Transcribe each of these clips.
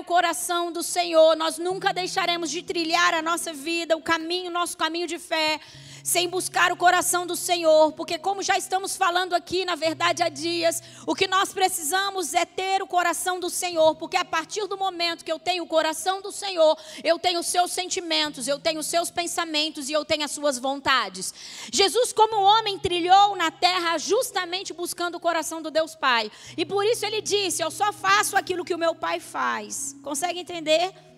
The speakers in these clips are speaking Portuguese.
o coração do Senhor, nós nunca deixaremos de trilhar a nossa vida, o caminho, nosso caminho de fé, sem buscar o coração do Senhor, porque, como já estamos falando aqui, na verdade, há dias, o que nós precisamos é ter o coração do Senhor, porque a partir do momento que eu tenho o coração do Senhor, eu tenho os seus sentimentos, eu tenho os seus pensamentos e eu tenho as suas vontades. Jesus, como homem, trilhou na terra justamente buscando o coração do Deus Pai, e por isso ele disse: Eu só faço aquilo que o meu Pai faz. Consegue entender?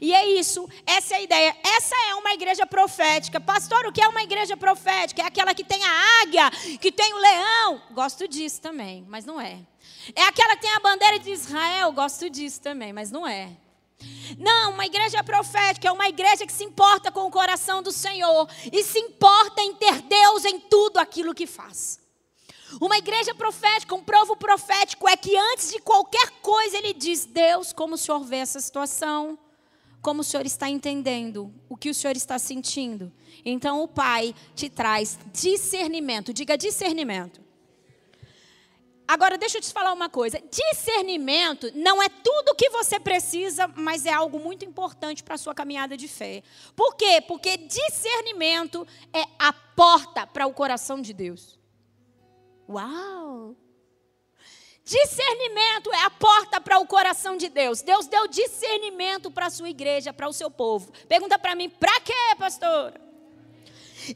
E é isso, essa é a ideia. Essa é uma igreja profética. Pastor, o que é uma igreja profética? É aquela que tem a águia, que tem o leão. Gosto disso também, mas não é. É aquela que tem a bandeira de Israel. Gosto disso também, mas não é. Não, uma igreja profética é uma igreja que se importa com o coração do Senhor e se importa em ter Deus em tudo aquilo que faz. Uma igreja profética, um provo profético é que antes de qualquer coisa ele diz: Deus, como o Senhor vê essa situação? Como o Senhor está entendendo, o que o Senhor está sentindo. Então o Pai te traz discernimento. Diga discernimento. Agora, deixa eu te falar uma coisa: discernimento não é tudo o que você precisa, mas é algo muito importante para a sua caminhada de fé. Por quê? Porque discernimento é a porta para o coração de Deus. Uau! Discernimento é a porta para o coração de Deus. Deus deu discernimento para a sua igreja, para o seu povo. Pergunta para mim, para quê, pastor?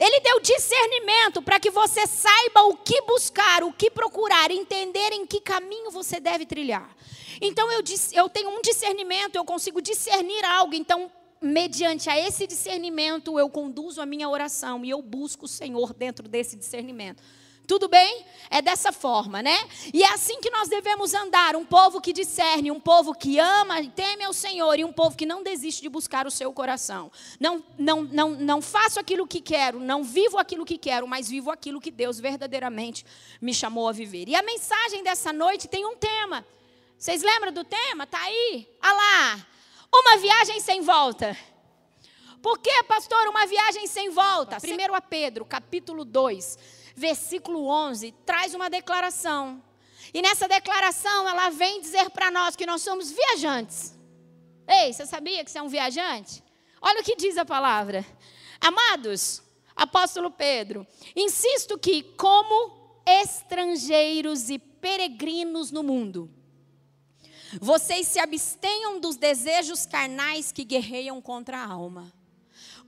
Ele deu discernimento para que você saiba o que buscar, o que procurar, entender em que caminho você deve trilhar. Então eu, eu tenho um discernimento, eu consigo discernir algo. Então, mediante a esse discernimento, eu conduzo a minha oração e eu busco o Senhor dentro desse discernimento. Tudo bem? É dessa forma, né? E é assim que nós devemos andar: um povo que discerne, um povo que ama e teme ao Senhor, e um povo que não desiste de buscar o seu coração. Não, não, não, não faço aquilo que quero, não vivo aquilo que quero, mas vivo aquilo que Deus verdadeiramente me chamou a viver. E a mensagem dessa noite tem um tema. Vocês lembram do tema? Tá aí? Ah lá! Uma viagem sem volta. Por que, pastor, uma viagem sem volta? Primeiro a Pedro, capítulo 2 versículo 11, traz uma declaração. E nessa declaração ela vem dizer para nós que nós somos viajantes. Ei, você sabia que você é um viajante? Olha o que diz a palavra. Amados, apóstolo Pedro, insisto que, como estrangeiros e peregrinos no mundo, vocês se abstenham dos desejos carnais que guerreiam contra a alma.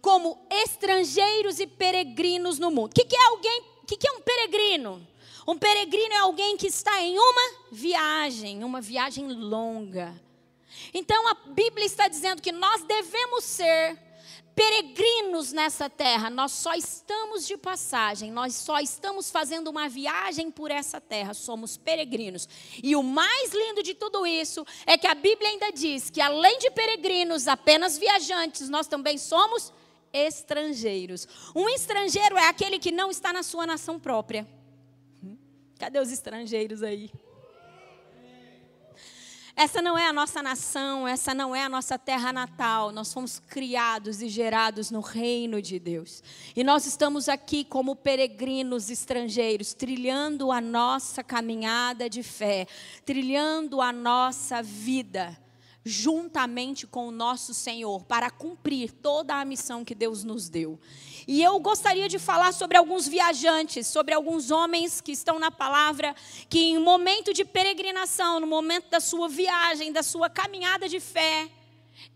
Como estrangeiros e peregrinos no mundo. O que, que é alguém o que é um peregrino? Um peregrino é alguém que está em uma viagem, uma viagem longa. Então a Bíblia está dizendo que nós devemos ser peregrinos nessa terra, nós só estamos de passagem, nós só estamos fazendo uma viagem por essa terra, somos peregrinos. E o mais lindo de tudo isso é que a Bíblia ainda diz que além de peregrinos, apenas viajantes, nós também somos estrangeiros. Um estrangeiro é aquele que não está na sua nação própria. Cadê os estrangeiros aí? Essa não é a nossa nação, essa não é a nossa terra natal. Nós fomos criados e gerados no reino de Deus. E nós estamos aqui como peregrinos estrangeiros, trilhando a nossa caminhada de fé, trilhando a nossa vida juntamente com o nosso Senhor para cumprir toda a missão que Deus nos deu. E eu gostaria de falar sobre alguns viajantes, sobre alguns homens que estão na palavra, que em momento de peregrinação, no momento da sua viagem, da sua caminhada de fé,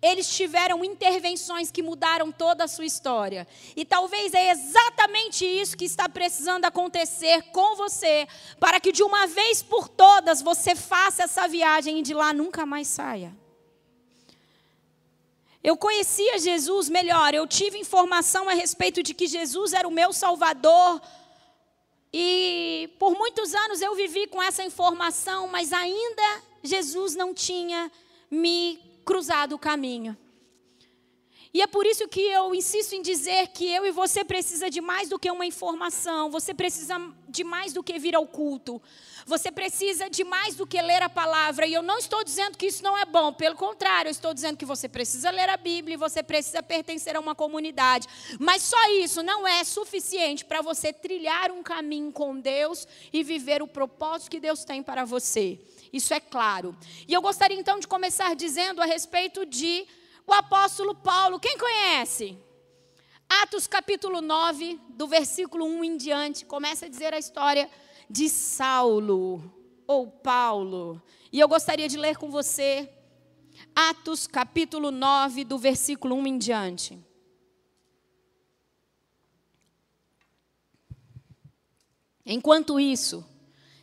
eles tiveram intervenções que mudaram toda a sua história. E talvez é exatamente isso que está precisando acontecer com você, para que de uma vez por todas você faça essa viagem e de lá nunca mais saia. Eu conhecia Jesus melhor, eu tive informação a respeito de que Jesus era o meu Salvador. E por muitos anos eu vivi com essa informação, mas ainda Jesus não tinha me cruzado o caminho. E é por isso que eu insisto em dizer que eu e você precisa de mais do que uma informação, você precisa de mais do que vir ao culto. Você precisa de mais do que ler a palavra. E eu não estou dizendo que isso não é bom, pelo contrário, eu estou dizendo que você precisa ler a Bíblia e você precisa pertencer a uma comunidade. Mas só isso não é suficiente para você trilhar um caminho com Deus e viver o propósito que Deus tem para você. Isso é claro. E eu gostaria então de começar dizendo a respeito de o apóstolo Paulo. Quem conhece? Atos capítulo 9, do versículo 1 em diante, começa a dizer a história de Saulo ou Paulo. E eu gostaria de ler com você Atos capítulo 9, do versículo 1 em diante. Enquanto isso,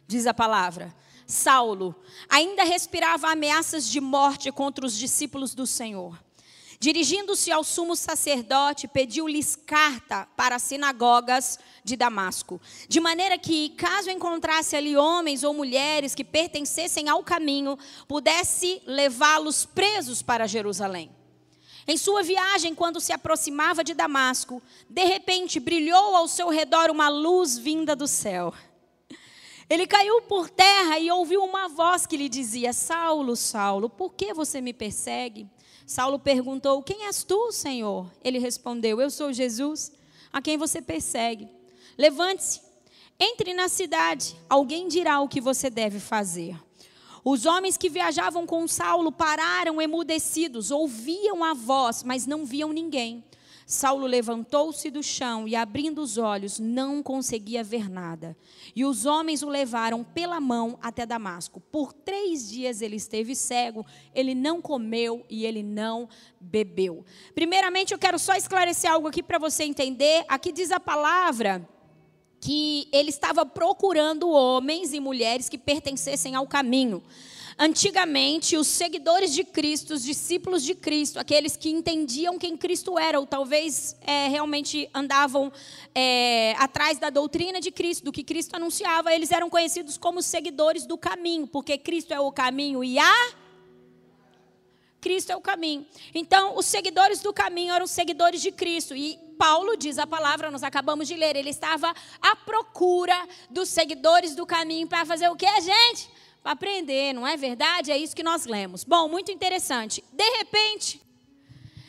diz a palavra, Saulo ainda respirava ameaças de morte contra os discípulos do Senhor. Dirigindo-se ao sumo sacerdote, pediu-lhes carta para as sinagogas de Damasco, de maneira que, caso encontrasse ali homens ou mulheres que pertencessem ao caminho, pudesse levá-los presos para Jerusalém. Em sua viagem, quando se aproximava de Damasco, de repente brilhou ao seu redor uma luz vinda do céu. Ele caiu por terra e ouviu uma voz que lhe dizia: Saulo, Saulo, por que você me persegue? Saulo perguntou: Quem és tu, Senhor? Ele respondeu: Eu sou Jesus, a quem você persegue. Levante-se, entre na cidade, alguém dirá o que você deve fazer. Os homens que viajavam com Saulo pararam emudecidos, ouviam a voz, mas não viam ninguém. Saulo levantou-se do chão e, abrindo os olhos, não conseguia ver nada. E os homens o levaram pela mão até Damasco. Por três dias ele esteve cego, ele não comeu e ele não bebeu. Primeiramente, eu quero só esclarecer algo aqui para você entender. Aqui diz a palavra que ele estava procurando homens e mulheres que pertencessem ao caminho. Antigamente, os seguidores de Cristo, os discípulos de Cristo, aqueles que entendiam quem Cristo era, ou talvez é, realmente andavam é, atrás da doutrina de Cristo, do que Cristo anunciava, eles eram conhecidos como seguidores do caminho, porque Cristo é o caminho e a. Cristo é o caminho. Então, os seguidores do caminho eram seguidores de Cristo. E Paulo diz a palavra, nós acabamos de ler, ele estava à procura dos seguidores do caminho para fazer o que, gente? Aprender, não é verdade? É isso que nós lemos. Bom, muito interessante. De repente,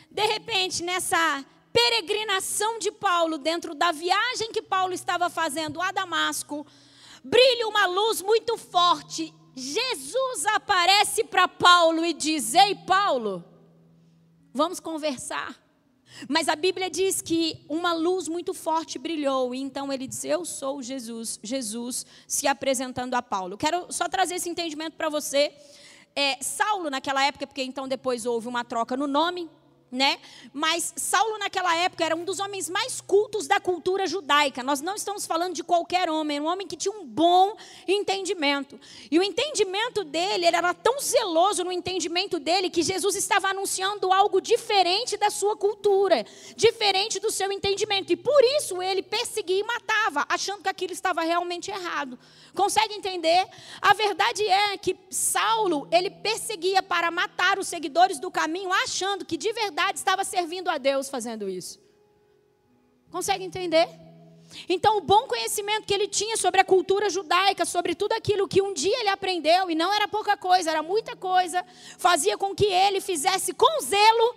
de repente, nessa peregrinação de Paulo, dentro da viagem que Paulo estava fazendo a Damasco, brilha uma luz muito forte. Jesus aparece para Paulo e diz: Ei, Paulo, vamos conversar. Mas a Bíblia diz que uma luz muito forte brilhou, e então ele diz: Eu sou Jesus, Jesus se apresentando a Paulo. Quero só trazer esse entendimento para você. É, Saulo, naquela época, porque então depois houve uma troca no nome, né? Mas Saulo naquela época era um dos homens mais cultos da cultura judaica. Nós não estamos falando de qualquer homem, era um homem que tinha um bom entendimento. E o entendimento dele, ele era tão zeloso no entendimento dele que Jesus estava anunciando algo diferente da sua cultura, diferente do seu entendimento. E por isso ele perseguia e matava, achando que aquilo estava realmente errado. Consegue entender? A verdade é que Saulo, ele perseguia para matar os seguidores do caminho, achando que de verdade estava servindo a Deus fazendo isso. Consegue entender? Então, o bom conhecimento que ele tinha sobre a cultura judaica, sobre tudo aquilo que um dia ele aprendeu, e não era pouca coisa, era muita coisa, fazia com que ele fizesse com zelo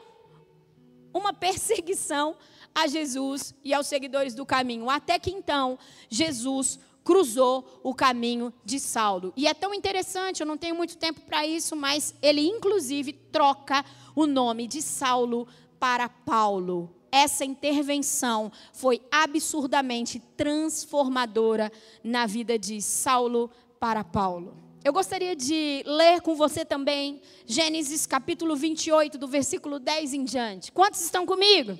uma perseguição a Jesus e aos seguidores do caminho. Até que então, Jesus cruzou o caminho de Saulo. E é tão interessante, eu não tenho muito tempo para isso, mas ele inclusive troca o nome de Saulo para Paulo. Essa intervenção foi absurdamente transformadora na vida de Saulo para Paulo. Eu gostaria de ler com você também Gênesis capítulo 28, do versículo 10 em diante. Quantos estão comigo?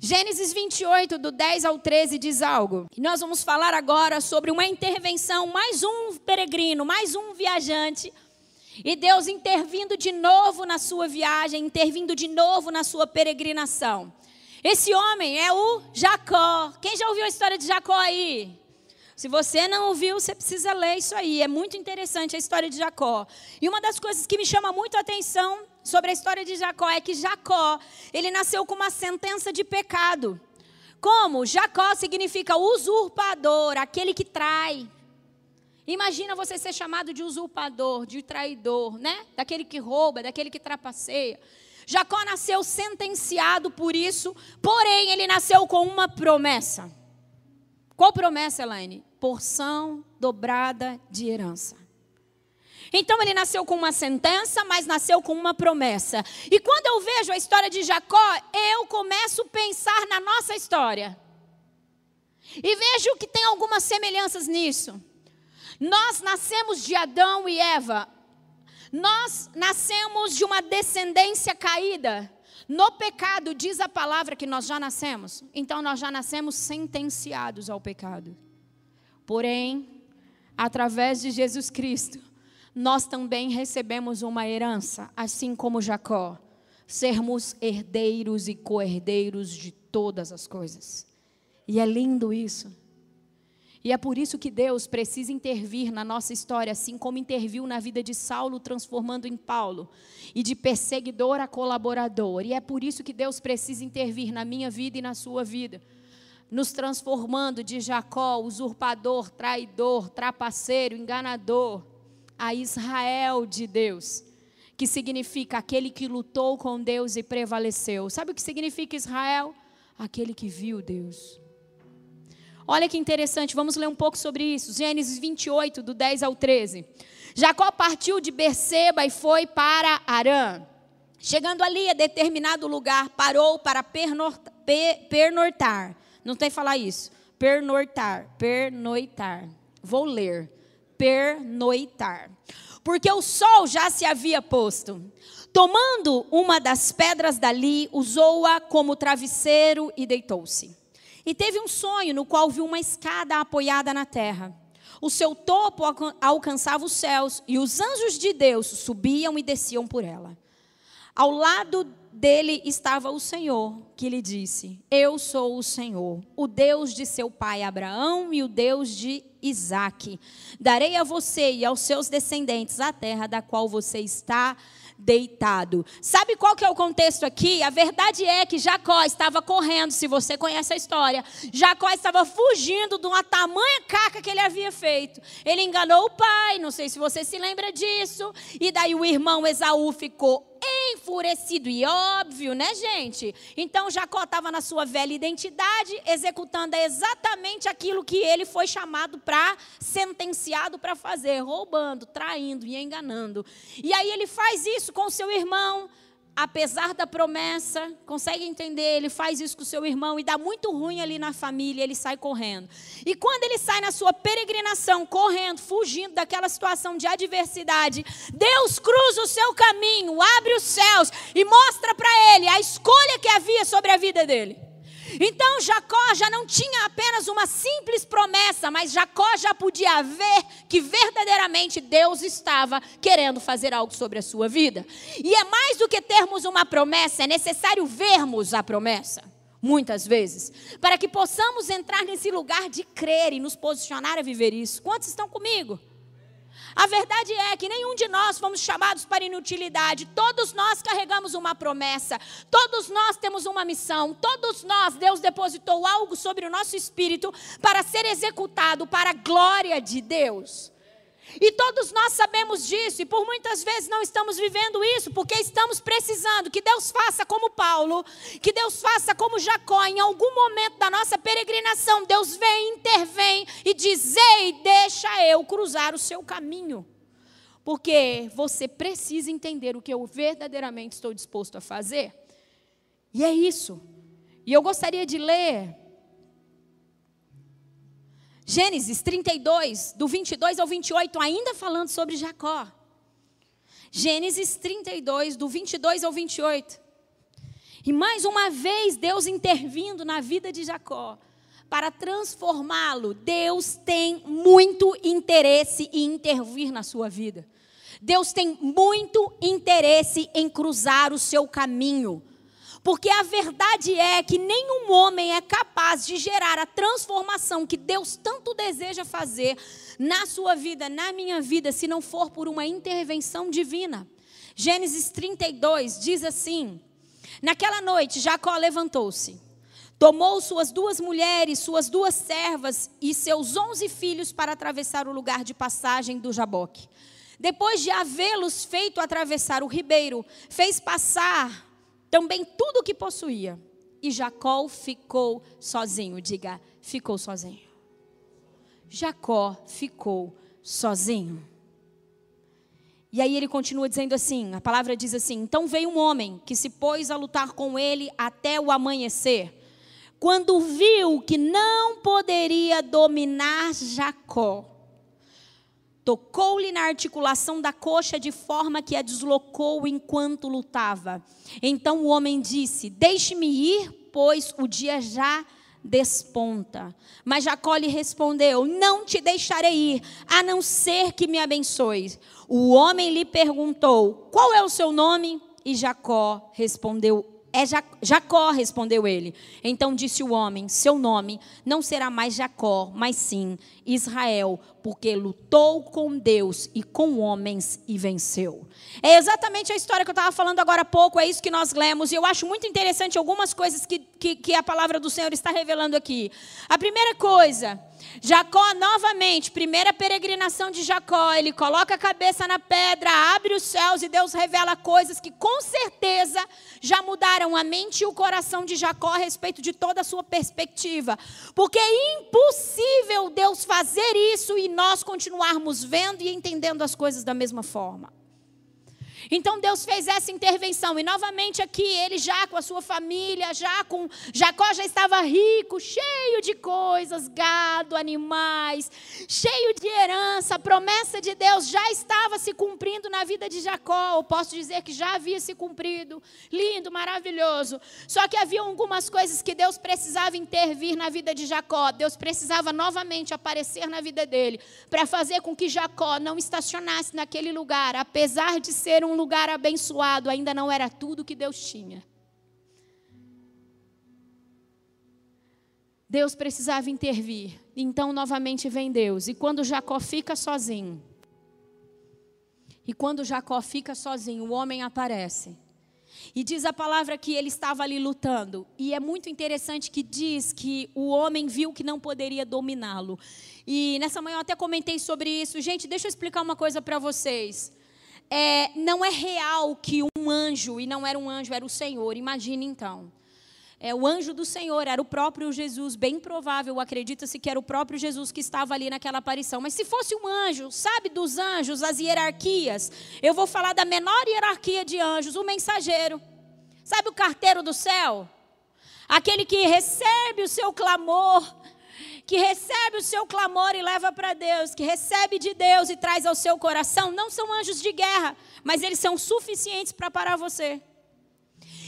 Gênesis 28, do 10 ao 13, diz algo. Nós vamos falar agora sobre uma intervenção, mais um peregrino, mais um viajante. E Deus intervindo de novo na sua viagem, intervindo de novo na sua peregrinação. Esse homem é o Jacó. Quem já ouviu a história de Jacó aí? Se você não ouviu, você precisa ler isso aí. É muito interessante a história de Jacó. E uma das coisas que me chama muito a atenção sobre a história de Jacó é que Jacó, ele nasceu com uma sentença de pecado. Como? Jacó significa usurpador, aquele que trai. Imagina você ser chamado de usurpador, de traidor, né? Daquele que rouba, daquele que trapaceia. Jacó nasceu sentenciado por isso, porém ele nasceu com uma promessa. Qual promessa, Elaine? Porção dobrada de herança. Então ele nasceu com uma sentença, mas nasceu com uma promessa. E quando eu vejo a história de Jacó, eu começo a pensar na nossa história. E vejo que tem algumas semelhanças nisso. Nós nascemos de Adão e Eva. Nós nascemos de uma descendência caída. No pecado, diz a palavra que nós já nascemos. Então, nós já nascemos sentenciados ao pecado. Porém, através de Jesus Cristo, nós também recebemos uma herança, assim como Jacó, sermos herdeiros e co-herdeiros de todas as coisas. E é lindo isso. E é por isso que Deus precisa intervir na nossa história, assim como interviu na vida de Saulo, transformando em Paulo, e de perseguidor a colaborador. E é por isso que Deus precisa intervir na minha vida e na sua vida, nos transformando de Jacó, usurpador, traidor, trapaceiro, enganador, a Israel de Deus, que significa aquele que lutou com Deus e prevaleceu. Sabe o que significa Israel? Aquele que viu Deus. Olha que interessante, vamos ler um pouco sobre isso. Gênesis 28, do 10 ao 13. Jacó partiu de Berseba e foi para Arã. Chegando ali a determinado lugar, parou para pernortar. Não tem que falar isso. Pernortar, pernoitar. Vou ler. Pernoitar. Porque o sol já se havia posto. Tomando uma das pedras dali, usou-a como travesseiro e deitou-se. E teve um sonho no qual viu uma escada apoiada na terra. O seu topo alcançava os céus e os anjos de Deus subiam e desciam por ela. Ao lado dele estava o Senhor, que lhe disse: Eu sou o Senhor, o Deus de seu pai Abraão e o Deus de Isaque. Darei a você e aos seus descendentes a terra da qual você está deitado. Sabe qual que é o contexto aqui? A verdade é que Jacó estava correndo, se você conhece a história. Jacó estava fugindo de uma tamanha caca que ele havia feito. Ele enganou o pai, não sei se você se lembra disso. E daí o irmão Esaú ficou enfurecido e óbvio, né, gente? Então Jacó estava na sua velha identidade, executando exatamente aquilo que ele foi chamado para, sentenciado para fazer, roubando, traindo e enganando. E aí ele faz isso com seu irmão apesar da promessa, consegue entender? Ele faz isso com o seu irmão e dá muito ruim ali na família, ele sai correndo. E quando ele sai na sua peregrinação, correndo, fugindo daquela situação de adversidade, Deus cruza o seu caminho, abre os céus e mostra para ele a escolha que havia sobre a vida dele. Então Jacó já não tinha apenas uma simples promessa, mas Jacó já podia ver que verdadeiramente Deus estava querendo fazer algo sobre a sua vida. E é mais do que termos uma promessa, é necessário vermos a promessa. Muitas vezes, para que possamos entrar nesse lugar de crer e nos posicionar a viver isso. Quantos estão comigo? A verdade é que nenhum de nós fomos chamados para inutilidade. Todos nós carregamos uma promessa. Todos nós temos uma missão. Todos nós, Deus depositou algo sobre o nosso espírito para ser executado para a glória de Deus. E todos nós sabemos disso, e por muitas vezes não estamos vivendo isso, porque estamos precisando que Deus faça como Paulo, que Deus faça como Jacó, em algum momento da nossa peregrinação, Deus vem, intervém e diz: Ei, deixa eu cruzar o seu caminho. Porque você precisa entender o que eu verdadeiramente estou disposto a fazer. E é isso. E eu gostaria de ler Gênesis 32, do 22 ao 28, ainda falando sobre Jacó. Gênesis 32, do 22 ao 28. E mais uma vez, Deus intervindo na vida de Jacó para transformá-lo. Deus tem muito interesse em intervir na sua vida. Deus tem muito interesse em cruzar o seu caminho. Porque a verdade é que nenhum homem é capaz de gerar a transformação que Deus tanto deseja fazer na sua vida, na minha vida, se não for por uma intervenção divina. Gênesis 32 diz assim: Naquela noite, Jacó levantou-se, tomou suas duas mulheres, suas duas servas e seus onze filhos para atravessar o lugar de passagem do Jaboque. Depois de havê-los feito atravessar o ribeiro, fez passar também tudo o que possuía. E Jacó ficou sozinho. Diga, ficou sozinho. Jacó ficou sozinho. E aí ele continua dizendo assim: a palavra diz assim: Então veio um homem que se pôs a lutar com ele até o amanhecer. Quando viu que não poderia dominar Jacó, tocou-lhe na articulação da coxa de forma que a deslocou enquanto lutava. Então o homem disse: Deixe-me ir, pois o dia já desponta. Mas Jacó lhe respondeu: Não te deixarei ir, a não ser que me abençoes. O homem lhe perguntou: Qual é o seu nome? E Jacó respondeu: é Jacó, respondeu ele. Então disse o homem: Seu nome não será mais Jacó, mas sim Israel, porque lutou com Deus e com homens e venceu. É exatamente a história que eu estava falando agora há pouco, é isso que nós lemos. E eu acho muito interessante algumas coisas que, que, que a palavra do Senhor está revelando aqui. A primeira coisa. Jacó, novamente, primeira peregrinação de Jacó, ele coloca a cabeça na pedra, abre os céus e Deus revela coisas que com certeza já mudaram a mente e o coração de Jacó a respeito de toda a sua perspectiva. Porque é impossível Deus fazer isso e nós continuarmos vendo e entendendo as coisas da mesma forma. Então Deus fez essa intervenção e novamente aqui ele já com a sua família, já com Jacó já estava rico, cheio de coisas, gado, animais, cheio de herança. A promessa de Deus já estava se cumprindo na vida de Jacó. Eu posso dizer que já havia se cumprido. Lindo, maravilhoso. Só que havia algumas coisas que Deus precisava intervir na vida de Jacó. Deus precisava novamente aparecer na vida dele para fazer com que Jacó não estacionasse naquele lugar, apesar de ser um lugar abençoado ainda não era tudo que Deus tinha. Deus precisava intervir. Então, novamente vem Deus. E quando Jacó fica sozinho, e quando Jacó fica sozinho, o homem aparece. E diz a palavra que ele estava ali lutando. E é muito interessante que diz que o homem viu que não poderia dominá-lo. E nessa manhã eu até comentei sobre isso. Gente, deixa eu explicar uma coisa para vocês é, não é real que um anjo, e não era um anjo, era o Senhor, imagine então. É, o anjo do Senhor era o próprio Jesus, bem provável, acredita-se que era o próprio Jesus que estava ali naquela aparição. Mas se fosse um anjo, sabe dos anjos, as hierarquias? Eu vou falar da menor hierarquia de anjos, o mensageiro. Sabe o carteiro do céu? Aquele que recebe o seu clamor que recebe o seu clamor e leva para Deus, que recebe de Deus e traz ao seu coração, não são anjos de guerra, mas eles são suficientes para parar você.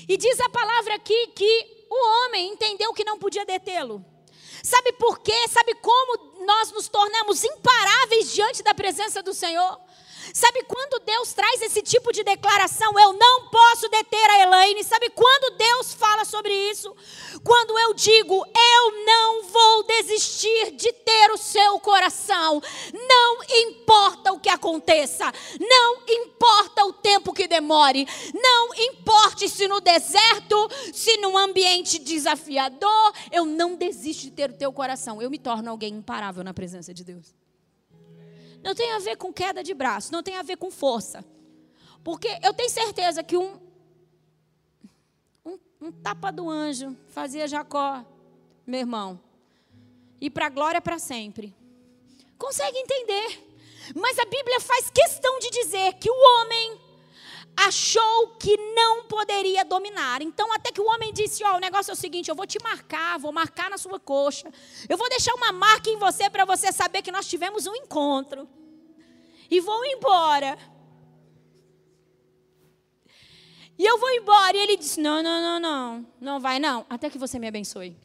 E diz a palavra aqui que o homem entendeu que não podia detê-lo. Sabe por quê? Sabe como nós nos tornamos imparáveis diante da presença do Senhor? Sabe quando Deus traz esse tipo de declaração? Eu não posso deter a Elaine. Sabe quando Deus fala sobre isso? Quando eu digo, eu não vou desistir de ter o seu coração. Não importa o que aconteça. Não importa o tempo que demore. Não importe se no deserto, se num ambiente desafiador, eu não desisto de ter o teu coração. Eu me torno alguém imparável na presença de Deus. Não tem a ver com queda de braço, não tem a ver com força. Porque eu tenho certeza que um, um, um tapa do anjo fazia Jacó, meu irmão, ir para a glória para sempre. Consegue entender? Mas a Bíblia faz questão de dizer que o homem achou que não poderia dominar. Então, até que o homem disse: Ó, oh, o negócio é o seguinte, eu vou te marcar, vou marcar na sua coxa. Eu vou deixar uma marca em você para você saber que nós tivemos um encontro. E vou embora. E eu vou embora. E ele disse: Não, não, não, não. Não vai, não. Até que você me abençoe.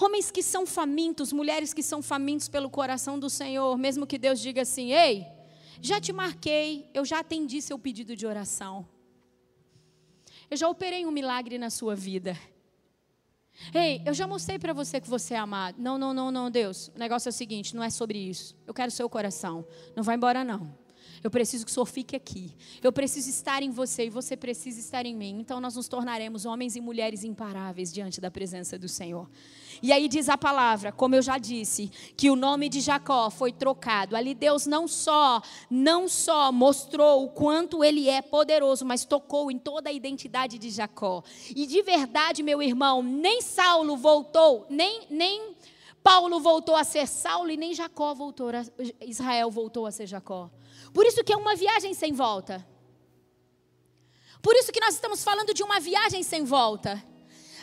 Homens que são famintos, mulheres que são famintos pelo coração do Senhor, mesmo que Deus diga assim: Ei, já te marquei, eu já atendi seu pedido de oração. Eu já operei um milagre na sua vida. Ei, eu já mostrei para você que você é amado. Não, não, não, não, Deus. O negócio é o seguinte: não é sobre isso. Eu quero seu coração. Não vai embora, não. Eu preciso que o Senhor fique aqui. Eu preciso estar em você e você precisa estar em mim. Então nós nos tornaremos homens e mulheres imparáveis diante da presença do Senhor. E aí diz a palavra, como eu já disse, que o nome de Jacó foi trocado. Ali Deus não só, não só mostrou o quanto ele é poderoso, mas tocou em toda a identidade de Jacó. E de verdade, meu irmão, nem Saulo voltou, nem nem Paulo voltou a ser Saulo e nem Jacó voltou a, Israel voltou a ser Jacó. Por isso que é uma viagem sem volta. Por isso que nós estamos falando de uma viagem sem volta.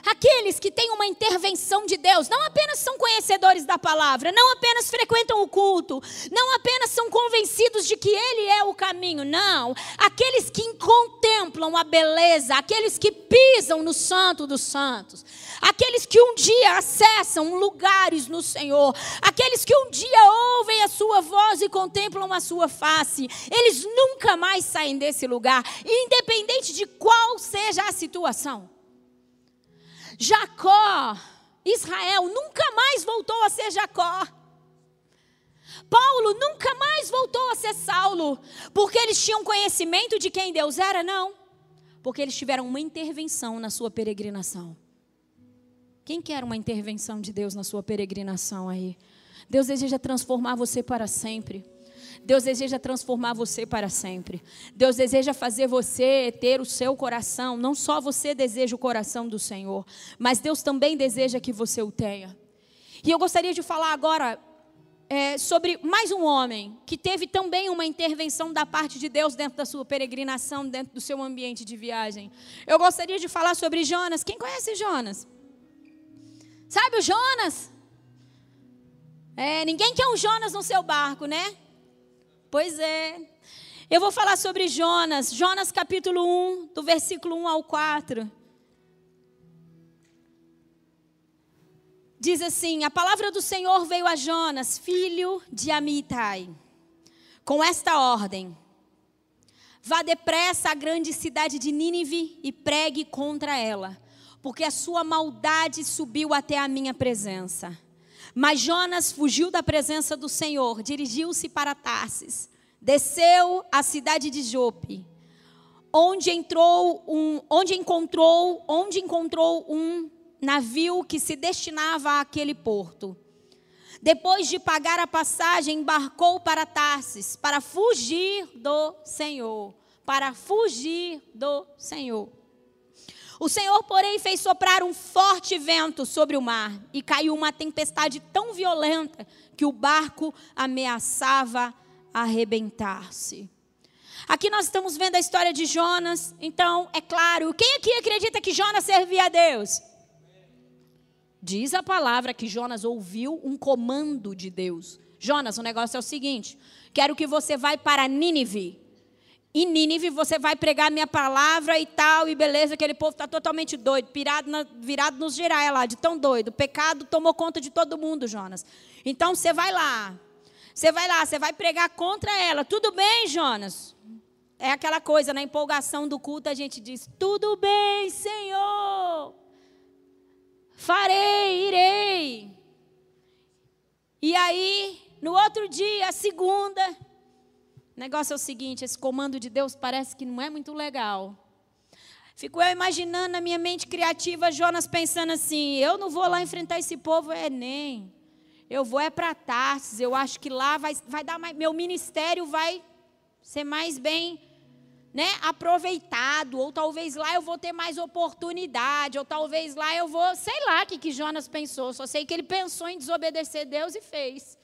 Aqueles que têm uma intervenção de Deus, não apenas são conhecedores da palavra, não apenas frequentam o culto, não apenas são convencidos de que Ele é o caminho, não. Aqueles que contemplam a beleza, aqueles que pisam no Santo dos Santos, aqueles que um dia acessam lugares no Senhor, aqueles que um dia ouvem a Sua voz e contemplam a Sua face, eles nunca mais saem desse lugar, independente de qual seja a situação. Jacó, Israel, nunca mais voltou a ser Jacó. Paulo nunca mais voltou a ser Saulo, porque eles tinham conhecimento de quem Deus era? Não, porque eles tiveram uma intervenção na sua peregrinação. Quem quer uma intervenção de Deus na sua peregrinação aí? Deus deseja transformar você para sempre. Deus deseja transformar você para sempre. Deus deseja fazer você ter o seu coração. Não só você deseja o coração do Senhor, mas Deus também deseja que você o tenha. E eu gostaria de falar agora é, sobre mais um homem que teve também uma intervenção da parte de Deus dentro da sua peregrinação, dentro do seu ambiente de viagem. Eu gostaria de falar sobre Jonas. Quem conhece Jonas? Sabe o Jonas? É, ninguém quer um Jonas no seu barco, né? Pois é. Eu vou falar sobre Jonas, Jonas capítulo 1, do versículo 1 ao 4. Diz assim: A palavra do Senhor veio a Jonas, filho de Amitai, com esta ordem: Vá depressa à grande cidade de Nínive e pregue contra ela, porque a sua maldade subiu até a minha presença. Mas Jonas fugiu da presença do Senhor, dirigiu-se para Tarsis, desceu à cidade de Jope, onde entrou um, onde encontrou, onde encontrou um navio que se destinava àquele porto. Depois de pagar a passagem, embarcou para Tarsis para fugir do Senhor, para fugir do Senhor. O Senhor, porém, fez soprar um forte vento sobre o mar e caiu uma tempestade tão violenta que o barco ameaçava arrebentar-se. Aqui nós estamos vendo a história de Jonas. Então, é claro, quem aqui acredita que Jonas servia a Deus? Diz a palavra que Jonas ouviu um comando de Deus. Jonas, o negócio é o seguinte: quero que você vá para Nínive em Nínive você vai pregar minha palavra e tal, e beleza, aquele povo está totalmente doido, pirado na, virado nos girar lá, de tão doido. O pecado tomou conta de todo mundo, Jonas. Então você vai lá, você vai lá, você vai pregar contra ela. Tudo bem, Jonas? É aquela coisa, na empolgação do culto a gente diz: Tudo bem, Senhor. Farei, irei. E aí, no outro dia, a segunda, o negócio é o seguinte: esse comando de Deus parece que não é muito legal. Fico eu imaginando na minha mente criativa Jonas pensando assim: eu não vou lá enfrentar esse povo, é nem. Eu vou é para Tarsis, eu acho que lá vai, vai dar mais, meu ministério vai ser mais bem né, aproveitado, ou talvez lá eu vou ter mais oportunidade, ou talvez lá eu vou, sei lá o que, que Jonas pensou, só sei que ele pensou em desobedecer Deus e fez.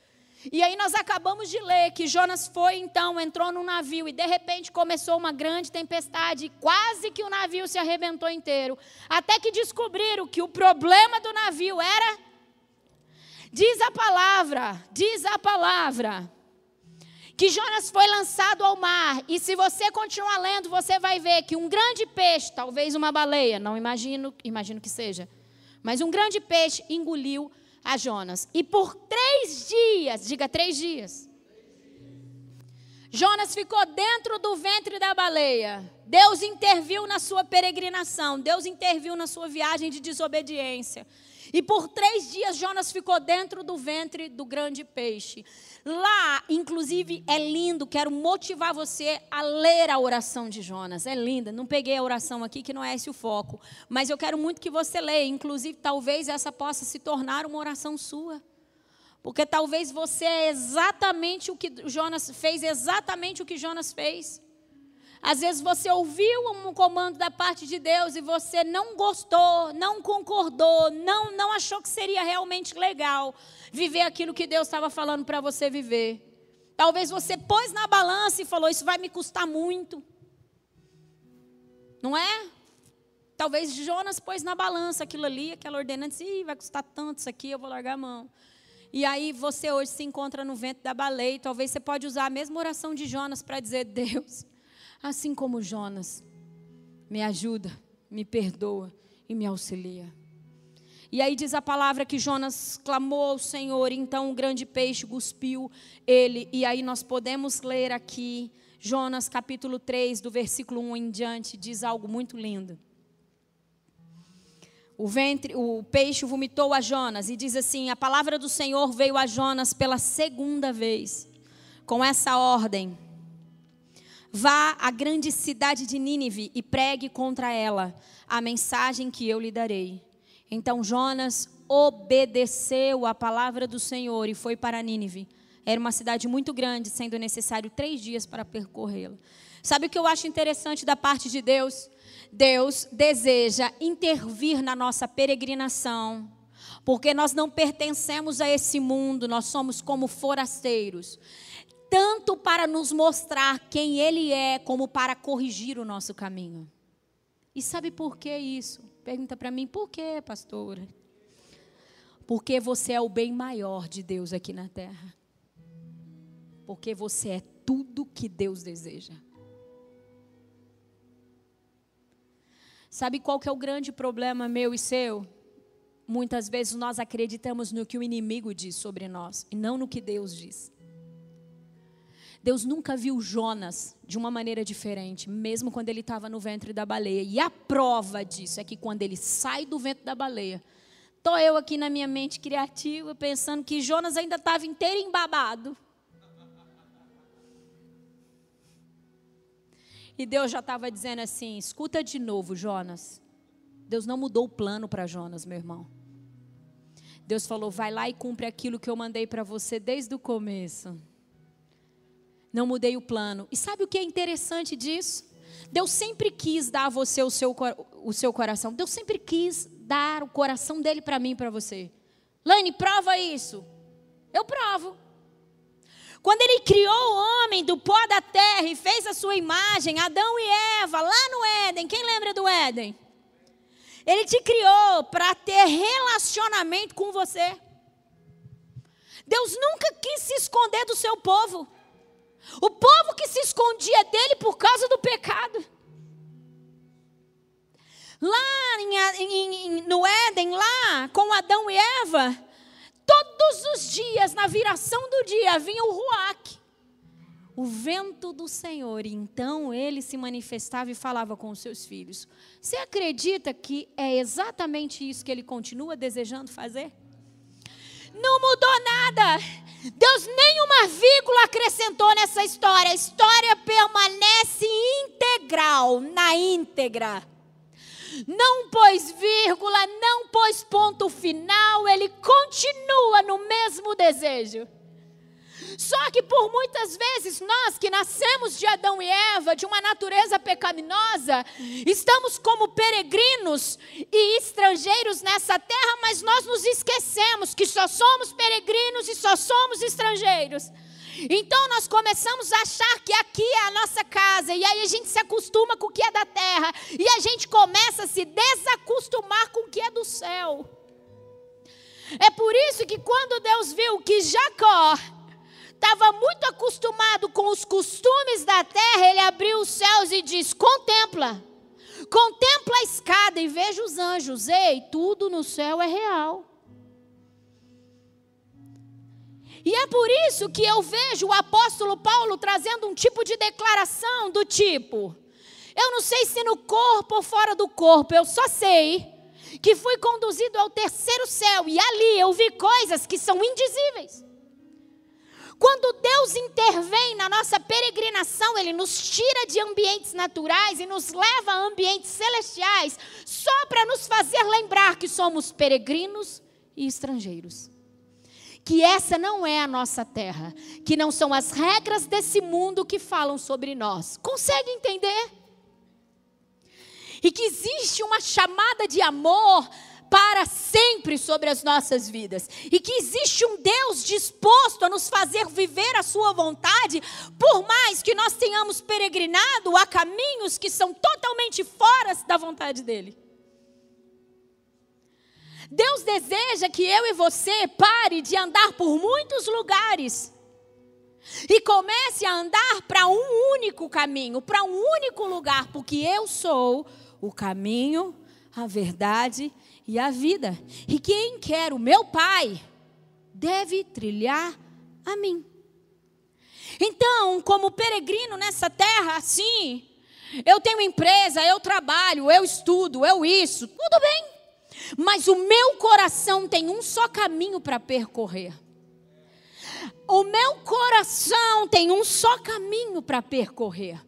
E aí nós acabamos de ler que Jonas foi então, entrou no navio e de repente começou uma grande tempestade, quase que o navio se arrebentou inteiro, até que descobriram que o problema do navio era diz a palavra, diz a palavra, que Jonas foi lançado ao mar, e se você continuar lendo, você vai ver que um grande peixe, talvez uma baleia, não imagino, imagino que seja, mas um grande peixe engoliu a Jonas. E por três dias, diga três dias, Jonas ficou dentro do ventre da baleia. Deus interviu na sua peregrinação. Deus interviu na sua viagem de desobediência. E por três dias Jonas ficou dentro do ventre do grande peixe. Lá, inclusive, é lindo. Quero motivar você a ler a oração de Jonas. É linda. Não peguei a oração aqui, que não é esse o foco. Mas eu quero muito que você leia. Inclusive, talvez essa possa se tornar uma oração sua. Porque talvez você é exatamente o que Jonas fez, exatamente o que Jonas fez. Às vezes você ouviu um comando da parte de Deus e você não gostou, não concordou, não, não achou que seria realmente legal viver aquilo que Deus estava falando para você viver. Talvez você pôs na balança e falou: Isso vai me custar muito. Não é? Talvez Jonas pôs na balança aquilo ali, aquela ordenança, e vai custar tanto isso aqui, eu vou largar a mão. E aí você hoje se encontra no vento da baleia, talvez você pode usar a mesma oração de Jonas para dizer: Deus, assim como Jonas, me ajuda, me perdoa e me auxilia. E aí diz a palavra que Jonas clamou ao Senhor, então o grande peixe cuspiu ele. E aí nós podemos ler aqui, Jonas capítulo 3, do versículo 1 em diante, diz algo muito lindo. O ventre, o peixe vomitou a Jonas e diz assim: A palavra do Senhor veio a Jonas pela segunda vez, com essa ordem: Vá à grande cidade de Nínive e pregue contra ela a mensagem que eu lhe darei. Então Jonas obedeceu a palavra do Senhor e foi para Nínive. Era uma cidade muito grande, sendo necessário três dias para percorrê-la. Sabe o que eu acho interessante da parte de Deus? Deus deseja intervir na nossa peregrinação, porque nós não pertencemos a esse mundo, nós somos como forasteiros tanto para nos mostrar quem Ele é, como para corrigir o nosso caminho. E sabe por que isso? Pergunta para mim, por que, pastora? Porque você é o bem maior de Deus aqui na terra. Porque você é tudo que Deus deseja. Sabe qual que é o grande problema meu e seu? Muitas vezes nós acreditamos no que o inimigo diz sobre nós e não no que Deus diz. Deus nunca viu Jonas de uma maneira diferente, mesmo quando ele estava no ventre da baleia. E a prova disso é que quando ele sai do ventre da baleia, estou eu aqui na minha mente criativa pensando que Jonas ainda estava inteiro embabado. E Deus já estava dizendo assim: escuta de novo, Jonas. Deus não mudou o plano para Jonas, meu irmão. Deus falou: vai lá e cumpre aquilo que eu mandei para você desde o começo não mudei o plano. E sabe o que é interessante disso? Deus sempre quis dar a você o seu, o seu coração. Deus sempre quis dar o coração dele para mim e para você. Lane, prova isso. Eu provo. Quando ele criou o homem do pó da terra e fez a sua imagem, Adão e Eva, lá no Éden, quem lembra do Éden? Ele te criou para ter relacionamento com você. Deus nunca quis se esconder do seu povo. O povo que se escondia dele por causa do pecado. Lá em, em, no Éden, lá com Adão e Eva, todos os dias, na viração do dia, vinha o ruac, o vento do Senhor. Então ele se manifestava e falava com os seus filhos. Você acredita que é exatamente isso que ele continua desejando fazer? Não mudou nada. Deus nenhuma vírgula acrescentou nessa história. A história permanece integral, na íntegra. Não pôs vírgula, não pôs ponto final, ele continua no mesmo desejo. Só que por muitas vezes nós que nascemos de Adão e Eva, de uma natureza pecaminosa, estamos como peregrinos e estrangeiros nessa terra, mas nós nos esquecemos que só somos peregrinos e só somos estrangeiros. Então nós começamos a achar que aqui é a nossa casa, e aí a gente se acostuma com o que é da terra, e a gente começa a se desacostumar com o que é do céu. É por isso que quando Deus viu que Jacó estava muito acostumado com os costumes da terra, ele abriu os céus e diz: Contempla, contempla a escada e veja os anjos. Ei, tudo no céu é real. E é por isso que eu vejo o apóstolo Paulo trazendo um tipo de declaração do tipo: eu não sei se no corpo ou fora do corpo, eu só sei que fui conduzido ao terceiro céu e ali eu vi coisas que são indizíveis. Quando Deus intervém na nossa peregrinação, Ele nos tira de ambientes naturais e nos leva a ambientes celestiais, só para nos fazer lembrar que somos peregrinos e estrangeiros. Que essa não é a nossa terra, que não são as regras desse mundo que falam sobre nós. Consegue entender? E que existe uma chamada de amor para sempre sobre as nossas vidas. E que existe um Deus disposto a nos fazer viver a Sua vontade, por mais que nós tenhamos peregrinado a caminhos que são totalmente fora da vontade dEle. Deus deseja que eu e você pare de andar por muitos lugares e comece a andar para um único caminho, para um único lugar, porque eu sou o caminho, a verdade e a vida. E quem quer o meu Pai deve trilhar a mim. Então, como peregrino nessa terra, assim, eu tenho empresa, eu trabalho, eu estudo, eu isso, tudo bem. Mas o meu coração tem um só caminho para percorrer. O meu coração tem um só caminho para percorrer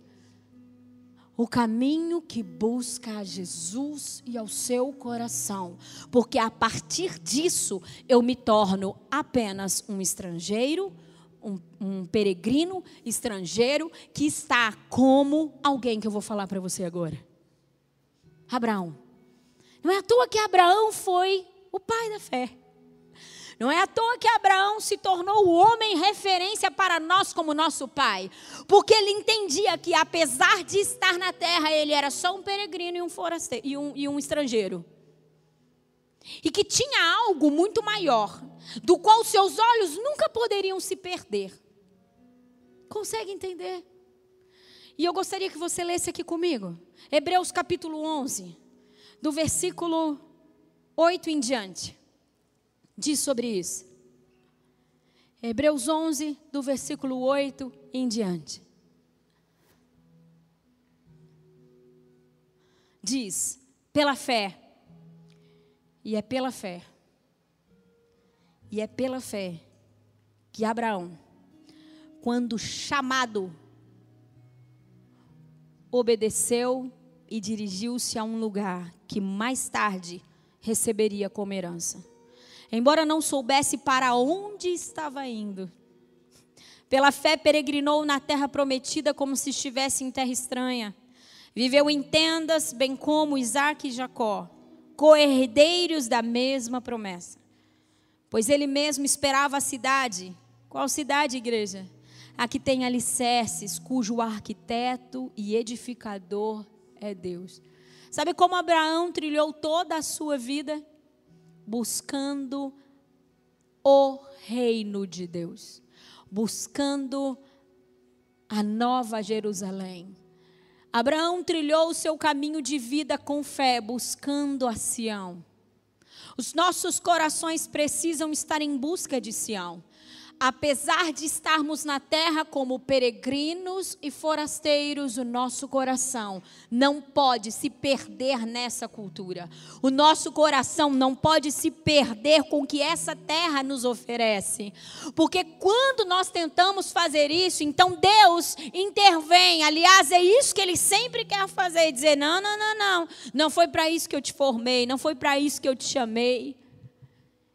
o caminho que busca a Jesus e ao seu coração, porque a partir disso eu me torno apenas um estrangeiro, um, um peregrino estrangeiro que está como alguém que eu vou falar para você agora. Abraão. Não é à toa que Abraão foi o pai da fé. Não é à toa que Abraão se tornou o homem referência para nós como nosso pai, porque ele entendia que apesar de estar na terra, ele era só um peregrino e um forasteiro e um, e um estrangeiro. E que tinha algo muito maior, do qual seus olhos nunca poderiam se perder. Consegue entender? E eu gostaria que você lesse aqui comigo. Hebreus capítulo 11, do versículo 8 em diante diz sobre isso? Hebreus 11, do versículo 8 em diante. Diz: pela fé, e é pela fé, e é pela fé que Abraão, quando chamado, obedeceu e dirigiu-se a um lugar que mais tarde receberia como herança embora não soubesse para onde estava indo. Pela fé peregrinou na terra prometida como se estivesse em terra estranha. Viveu em tendas, bem como Isaac e Jacó, co-herdeiros da mesma promessa. Pois ele mesmo esperava a cidade. Qual cidade, igreja? A que tem alicerces, cujo arquiteto e edificador é Deus. Sabe como Abraão trilhou toda a sua vida? Buscando o reino de Deus, buscando a nova Jerusalém. Abraão trilhou o seu caminho de vida com fé, buscando a Sião. Os nossos corações precisam estar em busca de Sião apesar de estarmos na terra como peregrinos e forasteiros, o nosso coração não pode se perder nessa cultura. O nosso coração não pode se perder com o que essa terra nos oferece. Porque quando nós tentamos fazer isso, então Deus intervém. Aliás, é isso que ele sempre quer fazer: dizer, não, não, não, não. Não foi para isso que eu te formei, não foi para isso que eu te chamei.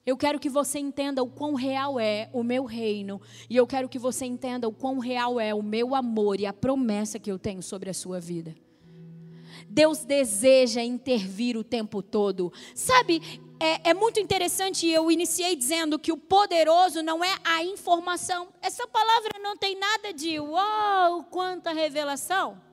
Eu quero que você entenda o quão real é o meu reino. E eu quero que você entenda o quão real é o meu amor e a promessa que eu tenho sobre a sua vida. Deus deseja intervir o tempo todo. Sabe, é, é, muito interessante, eu iniciei dizendo que o poderoso não é a informação. Essa palavra não tem nada de uau, quanta revelação.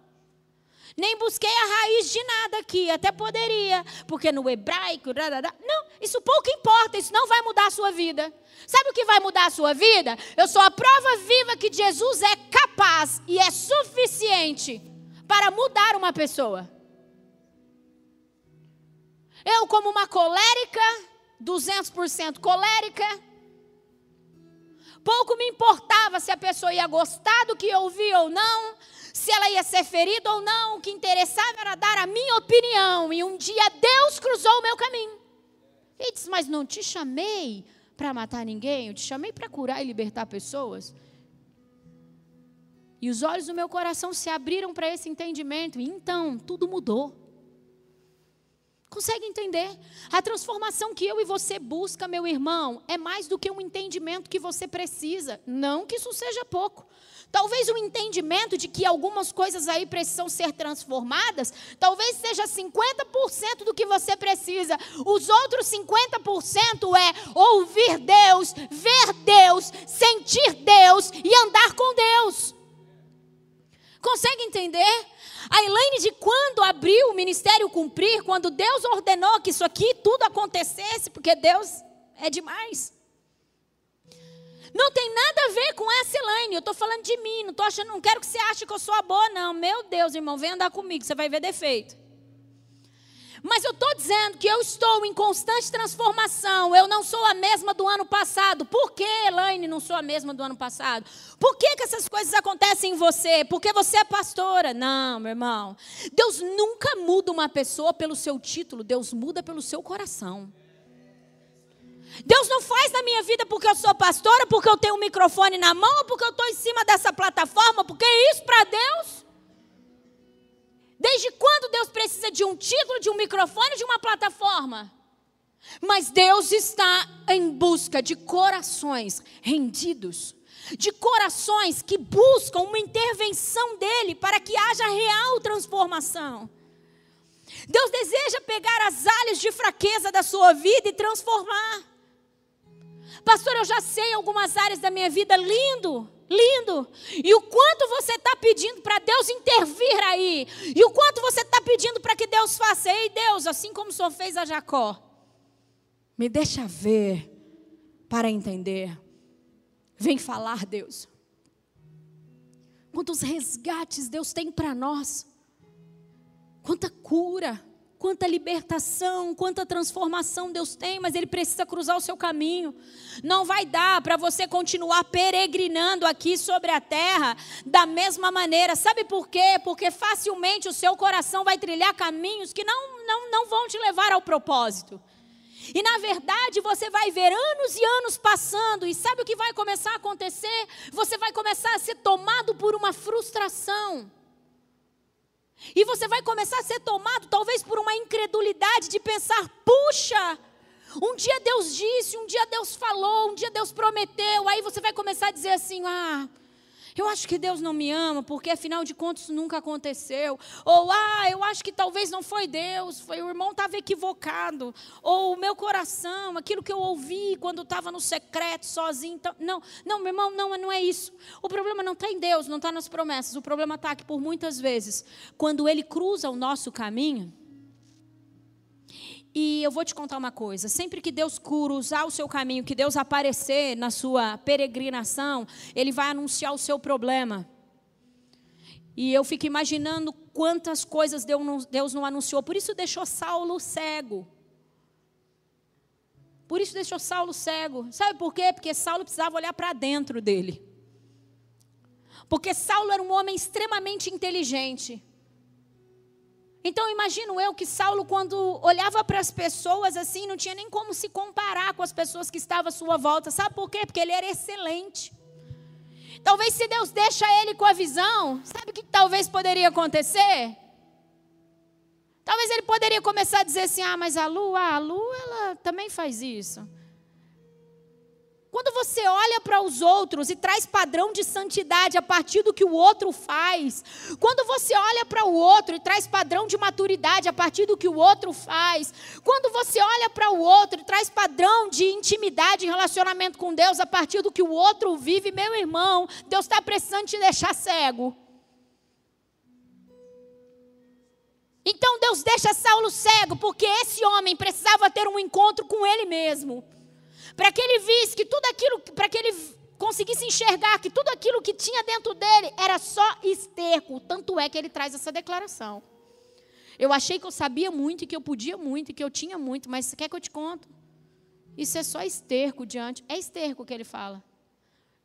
Nem busquei a raiz de nada aqui, até poderia, porque no hebraico, não, isso pouco importa, isso não vai mudar a sua vida. Sabe o que vai mudar a sua vida? Eu sou a prova viva que Jesus é capaz e é suficiente para mudar uma pessoa. Eu, como uma colérica, 200% colérica, Pouco me importava se a pessoa ia gostar do que eu ouvi ou não, se ela ia ser ferida ou não. O que interessava era dar a minha opinião. E um dia Deus cruzou o meu caminho. Ele disse: Mas não te chamei para matar ninguém, eu te chamei para curar e libertar pessoas. E os olhos do meu coração se abriram para esse entendimento, e então tudo mudou. Consegue entender? A transformação que eu e você busca, meu irmão, é mais do que um entendimento que você precisa. Não que isso seja pouco. Talvez o entendimento de que algumas coisas aí precisam ser transformadas, talvez seja 50% do que você precisa. Os outros 50% é ouvir Deus, ver Deus, sentir Deus e andar com Deus. Consegue entender? A Elaine, de quando abriu o ministério cumprir, quando Deus ordenou que isso aqui tudo acontecesse, porque Deus é demais. Não tem nada a ver com essa Elaine. Eu estou falando de mim. Não estou achando, não quero que você ache que eu sou a boa, não. Meu Deus, irmão, vem andar comigo, você vai ver defeito. Mas eu estou dizendo que eu estou em constante transformação. Eu não sou a mesma do ano passado. Por que, Elaine, não sou a mesma do ano passado? Por que, que essas coisas acontecem em você? Porque você é pastora. Não, meu irmão. Deus nunca muda uma pessoa pelo seu título. Deus muda pelo seu coração. Deus não faz na minha vida porque eu sou pastora, porque eu tenho um microfone na mão, ou porque eu estou em cima dessa plataforma, porque isso para Deus Desde quando Deus precisa de um título, de um microfone, de uma plataforma? Mas Deus está em busca de corações rendidos, de corações que buscam uma intervenção dele para que haja real transformação. Deus deseja pegar as áreas de fraqueza da sua vida e transformar. Pastor, eu já sei algumas áreas da minha vida, lindo. Lindo. E o quanto você está pedindo para Deus intervir aí. E o quanto você está pedindo para que Deus faça. Ei, Deus, assim como o Senhor fez a Jacó. Me deixa ver para entender. Vem falar, Deus. Quantos resgates Deus tem para nós. Quanta cura quanta libertação, quanta transformação Deus tem, mas Ele precisa cruzar o seu caminho. Não vai dar para você continuar peregrinando aqui sobre a terra da mesma maneira. Sabe por quê? Porque facilmente o seu coração vai trilhar caminhos que não, não, não vão te levar ao propósito. E na verdade você vai ver anos e anos passando, e sabe o que vai começar a acontecer? Você vai começar a ser tomado por uma frustração. E você vai começar a ser tomado, talvez por uma incredulidade de pensar: puxa, um dia Deus disse, um dia Deus falou, um dia Deus prometeu. Aí você vai começar a dizer assim: ah, eu acho que Deus não me ama, porque afinal de contas nunca aconteceu. Ou, ah, eu acho que talvez não foi Deus, foi o irmão estava equivocado. Ou o meu coração, aquilo que eu ouvi quando estava no secreto, sozinho. Então, não, não, meu irmão, não, não é isso. O problema não está em Deus, não está nas promessas. O problema está que por muitas vezes, quando Ele cruza o nosso caminho, e eu vou te contar uma coisa: sempre que Deus cruzar o seu caminho, que Deus aparecer na sua peregrinação, Ele vai anunciar o seu problema. E eu fico imaginando quantas coisas Deus não anunciou. Por isso deixou Saulo cego. Por isso deixou Saulo cego. Sabe por quê? Porque Saulo precisava olhar para dentro dele. Porque Saulo era um homem extremamente inteligente. Então imagino eu que Saulo, quando olhava para as pessoas assim, não tinha nem como se comparar com as pessoas que estavam à sua volta. Sabe por quê? Porque ele era excelente. Talvez se Deus deixa ele com a visão, sabe o que talvez poderia acontecer? Talvez ele poderia começar a dizer assim: ah, mas a Lu, ah, a Lu, ela também faz isso. Quando você olha para os outros e traz padrão de santidade a partir do que o outro faz, quando você olha para o outro e traz padrão de maturidade a partir do que o outro faz, quando você olha para o outro e traz padrão de intimidade e relacionamento com Deus a partir do que o outro vive, meu irmão, Deus está precisando te deixar cego. Então Deus deixa Saulo cego, porque esse homem precisava ter um encontro com ele mesmo para que ele visse que tudo aquilo, para que ele conseguisse enxergar que tudo aquilo que tinha dentro dele era só esterco. Tanto é que ele traz essa declaração. Eu achei que eu sabia muito e que eu podia muito e que eu tinha muito, mas quer que eu te conto? Isso é só esterco diante. É esterco que ele fala.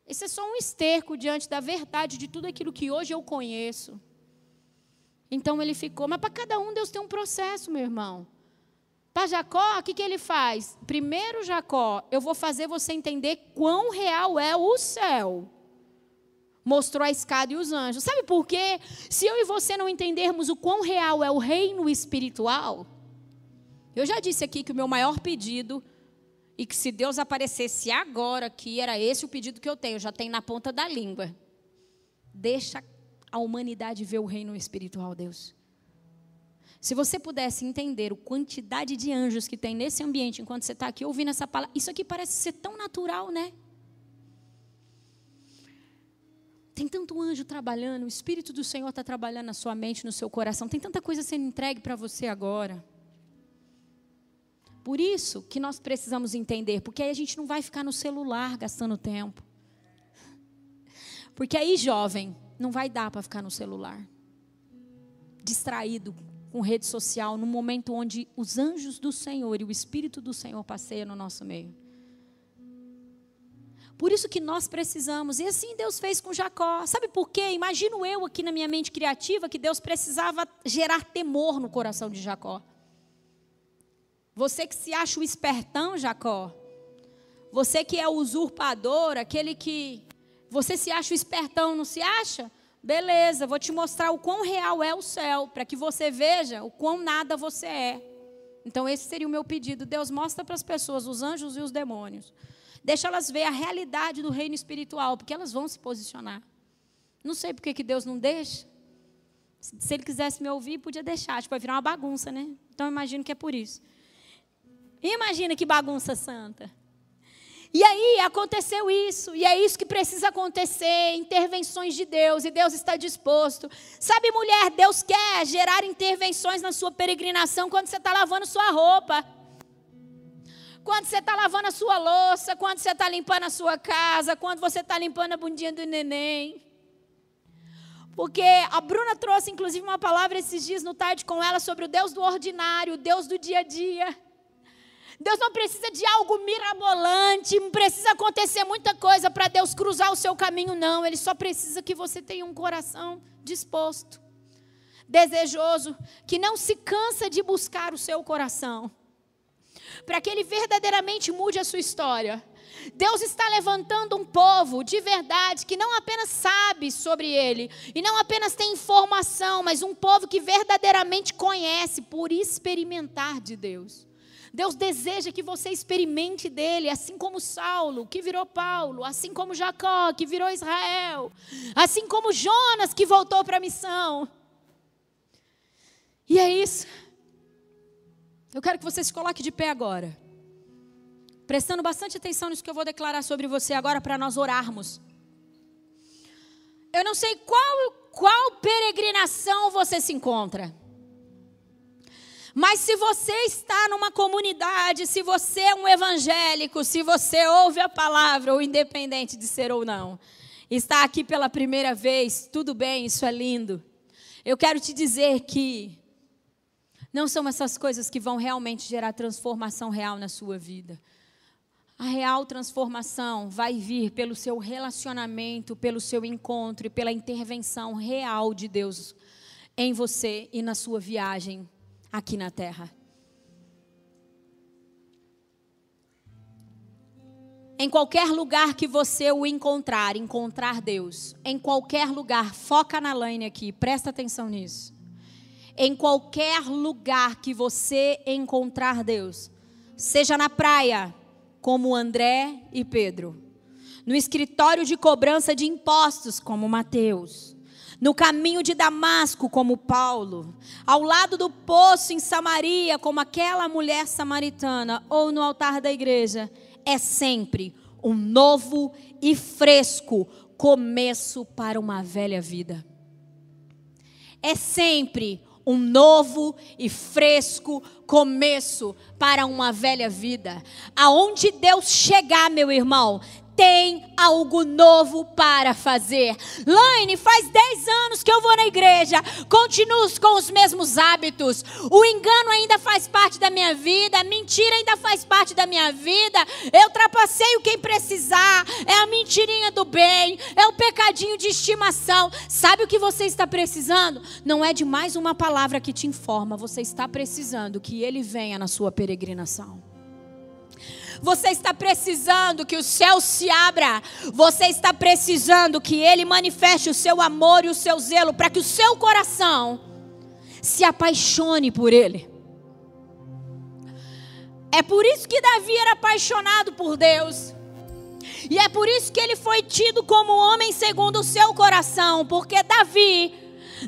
Esse é só um esterco diante da verdade de tudo aquilo que hoje eu conheço. Então ele ficou. Mas para cada um, Deus tem um processo, meu irmão. Para Jacó, o que, que ele faz? Primeiro, Jacó, eu vou fazer você entender quão real é o céu. Mostrou a escada e os anjos. Sabe por quê? Se eu e você não entendermos o quão real é o reino espiritual, eu já disse aqui que o meu maior pedido, e que se Deus aparecesse agora aqui, era esse o pedido que eu tenho, já tenho na ponta da língua. Deixa a humanidade ver o reino espiritual, Deus. Se você pudesse entender a quantidade de anjos que tem nesse ambiente enquanto você está aqui ouvindo essa palavra, isso aqui parece ser tão natural, né? Tem tanto anjo trabalhando, o Espírito do Senhor está trabalhando na sua mente, no seu coração, tem tanta coisa sendo entregue para você agora. Por isso que nós precisamos entender, porque aí a gente não vai ficar no celular gastando tempo. Porque aí, jovem, não vai dar para ficar no celular, distraído com rede social, no momento onde os anjos do Senhor e o Espírito do Senhor passeiam no nosso meio. Por isso que nós precisamos, e assim Deus fez com Jacó. Sabe por quê? Imagino eu aqui na minha mente criativa que Deus precisava gerar temor no coração de Jacó. Você que se acha o espertão, Jacó. Você que é o usurpador, aquele que. Você se acha o espertão, não se acha? Beleza, vou te mostrar o quão real é o céu, para que você veja o quão nada você é. Então, esse seria o meu pedido. Deus mostra para as pessoas, os anjos e os demônios. Deixa elas ver a realidade do reino espiritual, porque elas vão se posicionar. Não sei por que Deus não deixa. Se ele quisesse me ouvir, podia deixar. Tipo, vai virar uma bagunça, né? Então, imagino que é por isso. Imagina que bagunça santa. E aí aconteceu isso, e é isso que precisa acontecer, intervenções de Deus, e Deus está disposto. Sabe, mulher, Deus quer gerar intervenções na sua peregrinação quando você está lavando sua roupa. Quando você está lavando a sua louça, quando você está limpando a sua casa, quando você está limpando a bundinha do neném. Porque a Bruna trouxe, inclusive, uma palavra esses dias no tarde com ela sobre o Deus do ordinário, o Deus do dia a dia. Deus não precisa de algo mirabolante, não precisa acontecer muita coisa para Deus cruzar o seu caminho, não. Ele só precisa que você tenha um coração disposto, desejoso, que não se cansa de buscar o seu coração, para que ele verdadeiramente mude a sua história. Deus está levantando um povo de verdade que não apenas sabe sobre Ele e não apenas tem informação, mas um povo que verdadeiramente conhece por experimentar de Deus. Deus deseja que você experimente dele, assim como Saulo, que virou Paulo, assim como Jacó, que virou Israel, assim como Jonas, que voltou para a missão. E é isso. Eu quero que você se coloque de pé agora, prestando bastante atenção nisso que eu vou declarar sobre você agora para nós orarmos. Eu não sei qual, qual peregrinação você se encontra. Mas se você está numa comunidade, se você é um evangélico, se você ouve a palavra, ou independente de ser ou não, está aqui pela primeira vez, tudo bem, isso é lindo. Eu quero te dizer que não são essas coisas que vão realmente gerar transformação real na sua vida. A real transformação vai vir pelo seu relacionamento, pelo seu encontro e pela intervenção real de Deus em você e na sua viagem aqui na terra. Em qualquer lugar que você o encontrar, encontrar Deus. Em qualquer lugar, foca na Laine aqui, presta atenção nisso. Em qualquer lugar que você encontrar Deus, seja na praia, como André e Pedro, no escritório de cobrança de impostos, como Mateus, no caminho de Damasco, como Paulo, ao lado do poço em Samaria, como aquela mulher samaritana, ou no altar da igreja, é sempre um novo e fresco começo para uma velha vida. É sempre um novo e fresco começo para uma velha vida. Aonde Deus chegar, meu irmão, tem algo novo para fazer. Laine, faz 10 anos que eu vou na igreja, continuo com os mesmos hábitos. O engano ainda faz parte da minha vida, a mentira ainda faz parte da minha vida. Eu trapaceio quem precisar, é a mentirinha do bem, é o pecadinho de estimação. Sabe o que você está precisando? Não é de mais uma palavra que te informa, você está precisando que ele venha na sua peregrinação. Você está precisando que o céu se abra. Você está precisando que Ele manifeste o seu amor e o seu zelo para que o seu coração se apaixone por Ele. É por isso que Davi era apaixonado por Deus. E é por isso que ele foi tido como homem segundo o seu coração, porque Davi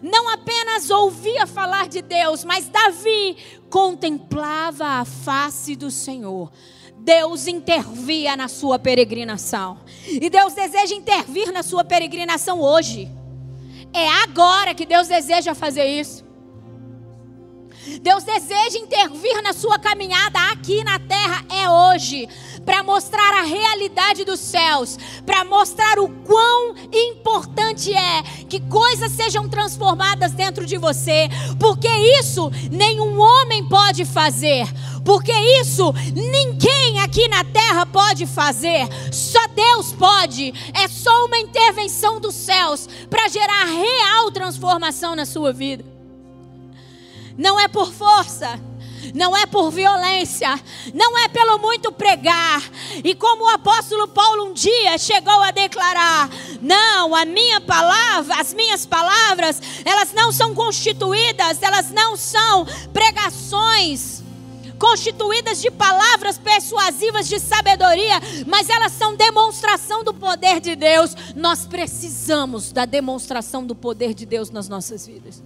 não apenas ouvia falar de Deus, mas Davi contemplava a face do Senhor. Deus intervia na sua peregrinação. E Deus deseja intervir na sua peregrinação hoje. É agora que Deus deseja fazer isso. Deus deseja intervir na sua caminhada aqui na terra é hoje, para mostrar a realidade dos céus, para mostrar o quão importante é que coisas sejam transformadas dentro de você, porque isso nenhum homem pode fazer porque isso ninguém aqui na terra pode fazer, só Deus pode. É só uma intervenção dos céus para gerar real transformação na sua vida. Não é por força, não é por violência, não é pelo muito pregar. E como o apóstolo Paulo um dia chegou a declarar: "Não, a minha palavra, as minhas palavras, elas não são constituídas, elas não são pregações constituídas de palavras persuasivas de sabedoria, mas elas são demonstração do poder de Deus. Nós precisamos da demonstração do poder de Deus nas nossas vidas.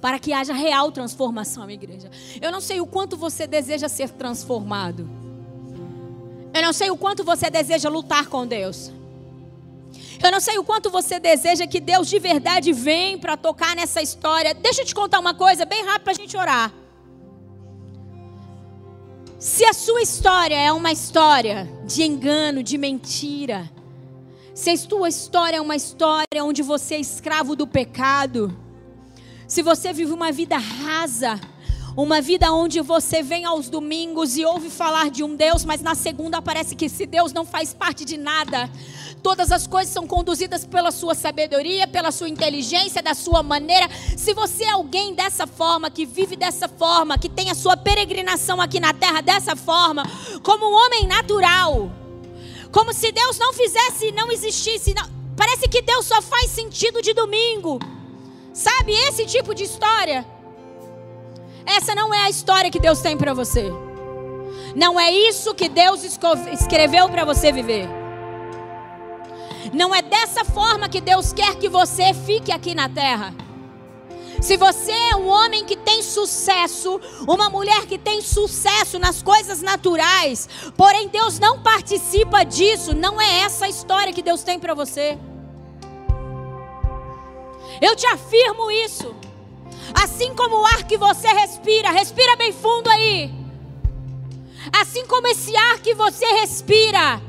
Para que haja real transformação, igreja. Eu não sei o quanto você deseja ser transformado. Eu não sei o quanto você deseja lutar com Deus. Eu não sei o quanto você deseja que Deus de verdade venha para tocar nessa história. Deixa eu te contar uma coisa bem rápido para a gente orar. Se a sua história é uma história de engano, de mentira, se a sua história é uma história onde você é escravo do pecado, se você vive uma vida rasa, uma vida onde você vem aos domingos e ouve falar de um Deus, mas na segunda parece que esse Deus não faz parte de nada. Todas as coisas são conduzidas pela sua sabedoria, pela sua inteligência, da sua maneira. Se você é alguém dessa forma, que vive dessa forma, que tem a sua peregrinação aqui na terra dessa forma, como um homem natural, como se Deus não fizesse, não existisse. Não, parece que Deus só faz sentido de domingo. Sabe esse tipo de história? Essa não é a história que Deus tem para você. Não é isso que Deus escreveu para você viver. Não é dessa forma que Deus quer que você fique aqui na terra. Se você é um homem que tem sucesso, uma mulher que tem sucesso nas coisas naturais, porém Deus não participa disso, não é essa a história que Deus tem para você. Eu te afirmo isso. Assim como o ar que você respira, respira bem fundo aí. Assim como esse ar que você respira,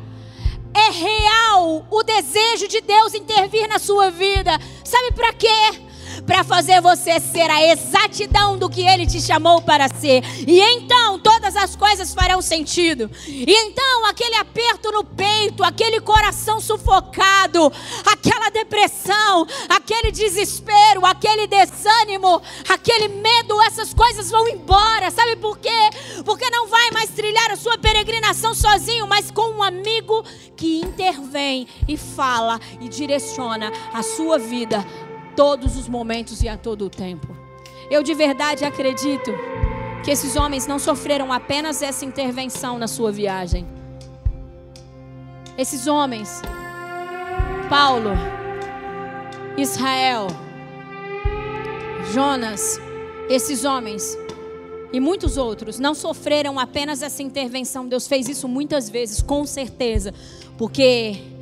é real o desejo de Deus intervir na sua vida. Sabe para quê? Para fazer você ser a exatidão do que ele te chamou para ser. E então todas as coisas farão sentido. E então aquele aperto no peito, aquele coração sufocado, aquela depressão, aquele desespero, aquele desânimo, aquele medo, essas coisas vão embora. Sabe por quê? Porque não vai mais trilhar a sua peregrinação sozinho, mas com um amigo que intervém e fala e direciona a sua vida todos os momentos e a todo o tempo. Eu de verdade acredito que esses homens não sofreram apenas essa intervenção na sua viagem. Esses homens, Paulo, Israel, Jonas, esses homens e muitos outros não sofreram apenas essa intervenção. Deus fez isso muitas vezes, com certeza, porque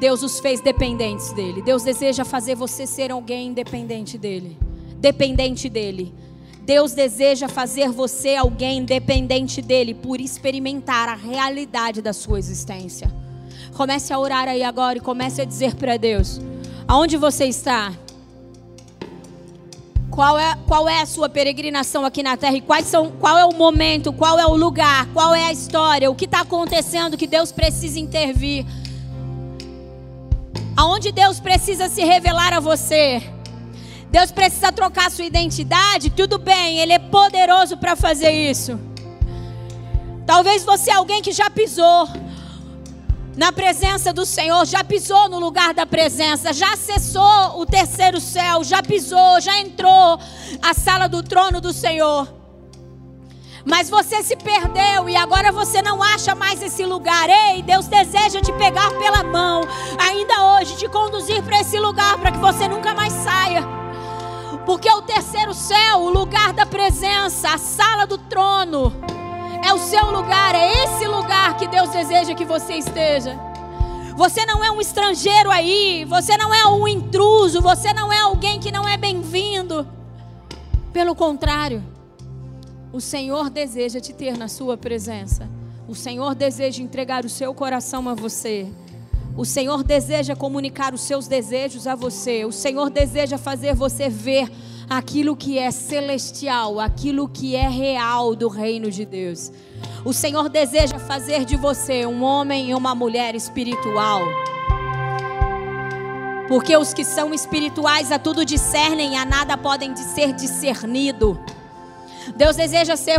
Deus os fez dependentes dele. Deus deseja fazer você ser alguém independente dele. Dependente dele. Deus deseja fazer você alguém dependente dele por experimentar a realidade da sua existência. Comece a orar aí agora e comece a dizer para Deus: aonde você está? Qual é, qual é a sua peregrinação aqui na terra e quais são, qual é o momento, qual é o lugar, qual é a história, o que está acontecendo que Deus precisa intervir. Aonde Deus precisa se revelar a você. Deus precisa trocar sua identidade, tudo bem, Ele é poderoso para fazer isso. Talvez você é alguém que já pisou na presença do Senhor, já pisou no lugar da presença, já acessou o terceiro céu, já pisou, já entrou a sala do trono do Senhor. Mas você se perdeu e agora você não acha mais esse lugar. Ei, Deus deseja te pegar pela mão, ainda hoje, te conduzir para esse lugar para que você nunca mais saia. Porque o terceiro céu, o lugar da presença, a sala do trono, é o seu lugar, é esse lugar que Deus deseja que você esteja. Você não é um estrangeiro aí, você não é um intruso, você não é alguém que não é bem-vindo. Pelo contrário, o Senhor deseja te ter na sua presença. O Senhor deseja entregar o seu coração a você. O Senhor deseja comunicar os seus desejos a você. O Senhor deseja fazer você ver aquilo que é celestial, aquilo que é real do reino de Deus. O Senhor deseja fazer de você um homem e uma mulher espiritual. Porque os que são espirituais a tudo discernem, a nada podem ser discernido. Deus deseja ser,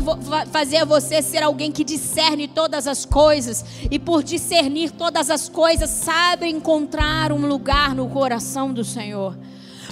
fazer você ser alguém que discerne todas as coisas e por discernir todas as coisas sabe encontrar um lugar no coração do Senhor.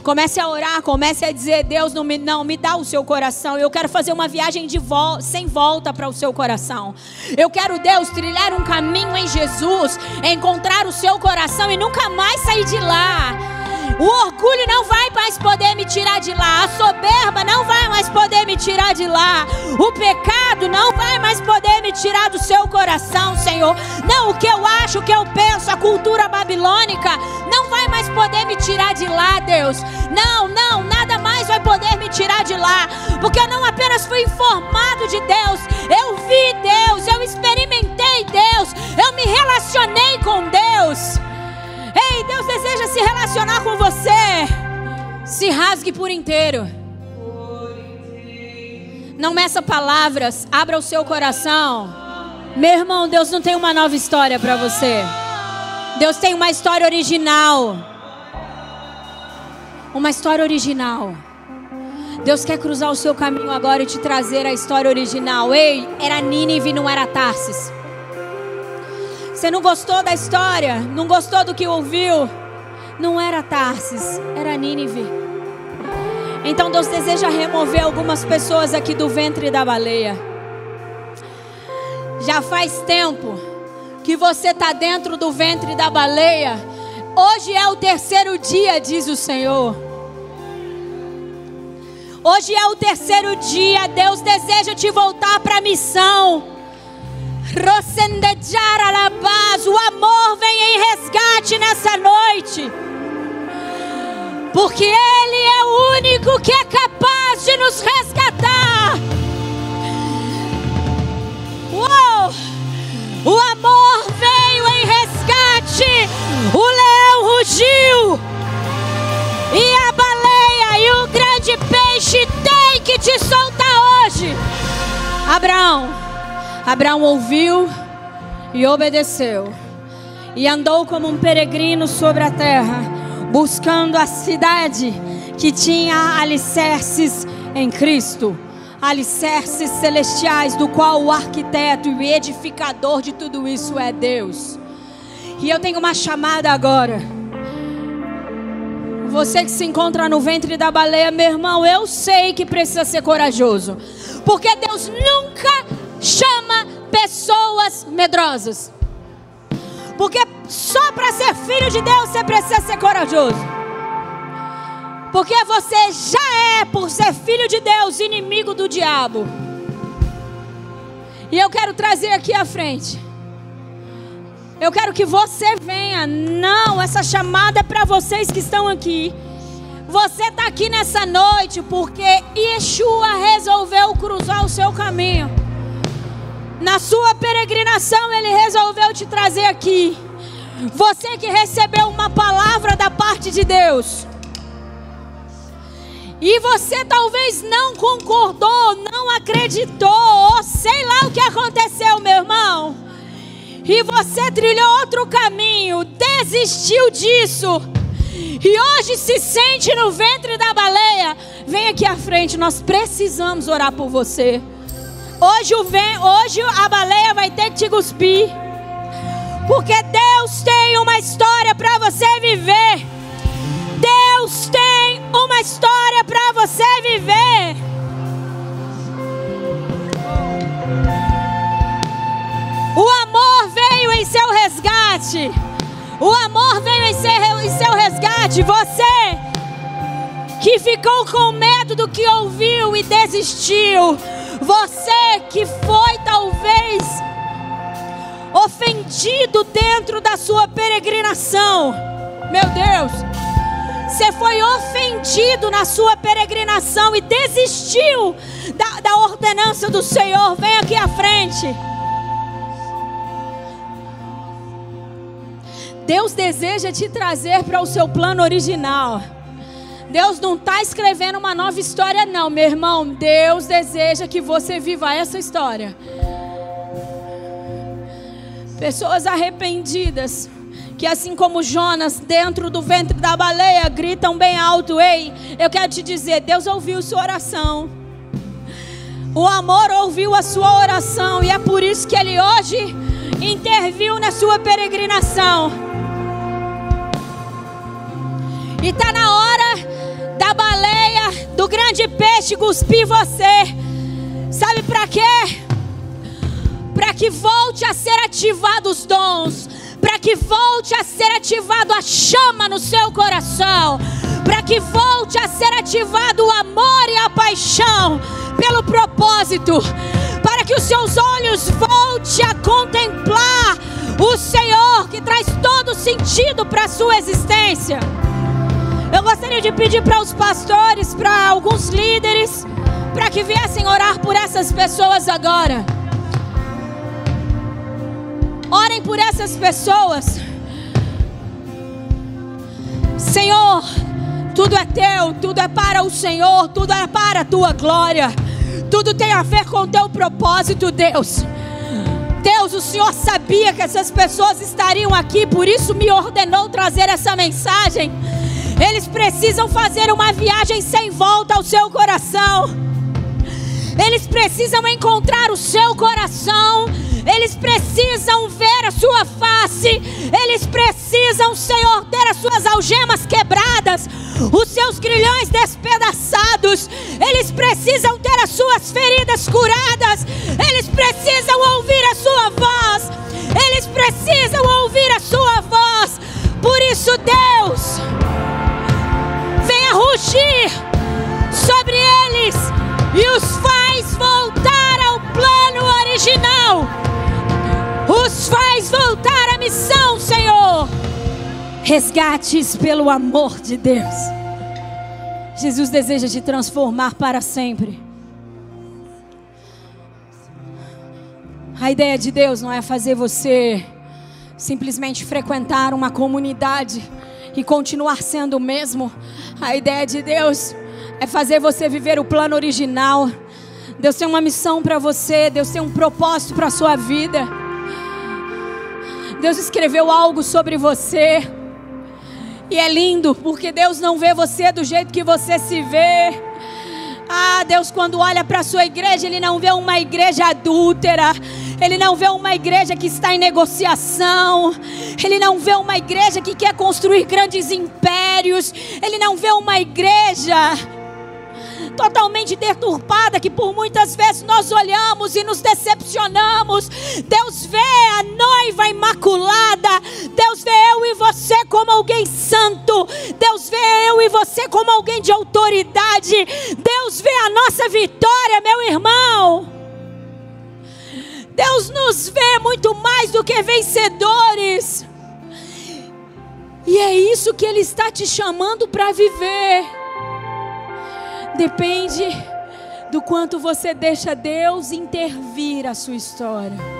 Comece a orar, comece a dizer: Deus, não me, não, me dá o seu coração. Eu quero fazer uma viagem de sem volta para o seu coração. Eu quero, Deus, trilhar um caminho em Jesus, encontrar o seu coração e nunca mais sair de lá. O orgulho não vai mais poder me tirar de lá. A soberba não vai mais poder me tirar de lá. O pecado não vai mais poder me tirar do seu coração, Senhor. Não, o que eu acho, o que eu penso, a cultura babilônica não vai mais poder me tirar de lá, Deus. Não, não, nada mais vai poder me tirar de lá. Porque eu não apenas fui informado de Deus, eu vi Deus, eu experimentei Deus, eu me relacionei com Deus. Ei, Deus deseja se relacionar com você. Se rasgue por inteiro. Não meça palavras, abra o seu coração. Meu irmão, Deus não tem uma nova história para você. Deus tem uma história original. Uma história original. Deus quer cruzar o seu caminho agora e te trazer a história original. Ei, era Nínive, não era Tarsis. Você não gostou da história? Não gostou do que ouviu? Não era Tarsis, era Nínive. Então Deus deseja remover algumas pessoas aqui do ventre da baleia. Já faz tempo que você está dentro do ventre da baleia. Hoje é o terceiro dia, diz o Senhor. Hoje é o terceiro dia. Deus deseja te voltar para a missão. O amor vem em resgate nessa noite. Porque Ele é o único que é capaz de nos resgatar. Uou! O amor veio em resgate. O leão rugiu. E a baleia e o grande peixe tem que te soltar hoje. Abraão. Abraão ouviu e obedeceu, e andou como um peregrino sobre a terra, buscando a cidade que tinha alicerces em Cristo, alicerces celestiais, do qual o arquiteto e edificador de tudo isso é Deus. E eu tenho uma chamada agora. Você que se encontra no ventre da baleia, meu irmão, eu sei que precisa ser corajoso. Porque Deus nunca chama pessoas medrosas. Porque só para ser filho de Deus você precisa ser corajoso. Porque você já é, por ser filho de Deus, inimigo do diabo. E eu quero trazer aqui à frente. Eu quero que você venha. Não, essa chamada é para vocês que estão aqui. Você está aqui nessa noite porque Yeshua resolveu cruzar o seu caminho. Na sua peregrinação, Ele resolveu te trazer aqui. Você que recebeu uma palavra da parte de Deus. E você talvez não concordou, não acreditou, ou sei lá o que aconteceu, meu irmão. E você trilhou outro caminho, desistiu disso. E hoje se sente no ventre da baleia. Vem aqui à frente, nós precisamos orar por você. Hoje, o vem, hoje a baleia vai ter que te cuspir. Porque Deus tem uma história para você viver. Deus tem uma história para você viver. O amor veio em seu resgate. O amor veio em seu, em seu resgate. Você que ficou com medo do que ouviu e desistiu. Você que foi talvez ofendido dentro da sua peregrinação. Meu Deus, você foi ofendido na sua peregrinação e desistiu da, da ordenança do Senhor. Vem aqui à frente. Deus deseja te trazer para o seu plano original. Deus não está escrevendo uma nova história, não, meu irmão. Deus deseja que você viva essa história. Pessoas arrependidas, que assim como Jonas, dentro do ventre da baleia, gritam bem alto: Ei, eu quero te dizer, Deus ouviu sua oração. O amor ouviu a sua oração, e é por isso que Ele hoje interviu na sua peregrinação. E está na hora da baleia, do grande peixe cuspir você. Sabe para quê? para que volte a ser ativado os dons, para que volte a ser ativado a chama no seu coração, para que volte a ser ativado o amor e a paixão pelo propósito, para que os seus olhos volte a contemplar o Senhor que traz todo sentido para a sua existência. Eu gostaria de pedir para os pastores, para alguns líderes, para que viessem orar por essas pessoas agora. Orem por essas pessoas. Senhor, tudo é teu, tudo é para o Senhor, tudo é para a tua glória. Tudo tem a ver com o teu propósito, Deus. Deus, o Senhor sabia que essas pessoas estariam aqui, por isso me ordenou trazer essa mensagem. Eles precisam fazer uma viagem sem volta ao seu coração. Eles precisam encontrar o seu coração. Eles precisam ver a sua face, eles precisam, Senhor, ter as suas algemas quebradas, os seus grilhões despedaçados, eles precisam ter as suas feridas curadas, eles precisam ouvir a sua voz, eles precisam Resgates pelo amor de Deus. Jesus deseja te transformar para sempre. A ideia de Deus não é fazer você simplesmente frequentar uma comunidade e continuar sendo o mesmo. A ideia de Deus é fazer você viver o plano original. Deus tem uma missão para você, Deus tem um propósito para a sua vida. Deus escreveu algo sobre você. E é lindo, porque Deus não vê você do jeito que você se vê. Ah, Deus, quando olha para a sua igreja, Ele não vê uma igreja adúltera. Ele não vê uma igreja que está em negociação. Ele não vê uma igreja que quer construir grandes impérios. Ele não vê uma igreja totalmente deturpada, que por muitas vezes nós olhamos e nos decepcionamos. Deus vê a noiva imaculada, Deus vê eu e você como alguém santo, Deus vê eu e você como alguém de autoridade, Deus vê a nossa vitória, meu irmão. Deus nos vê muito mais do que vencedores. E é isso que Ele está te chamando para viver. Depende do quanto você deixa Deus intervir a sua história.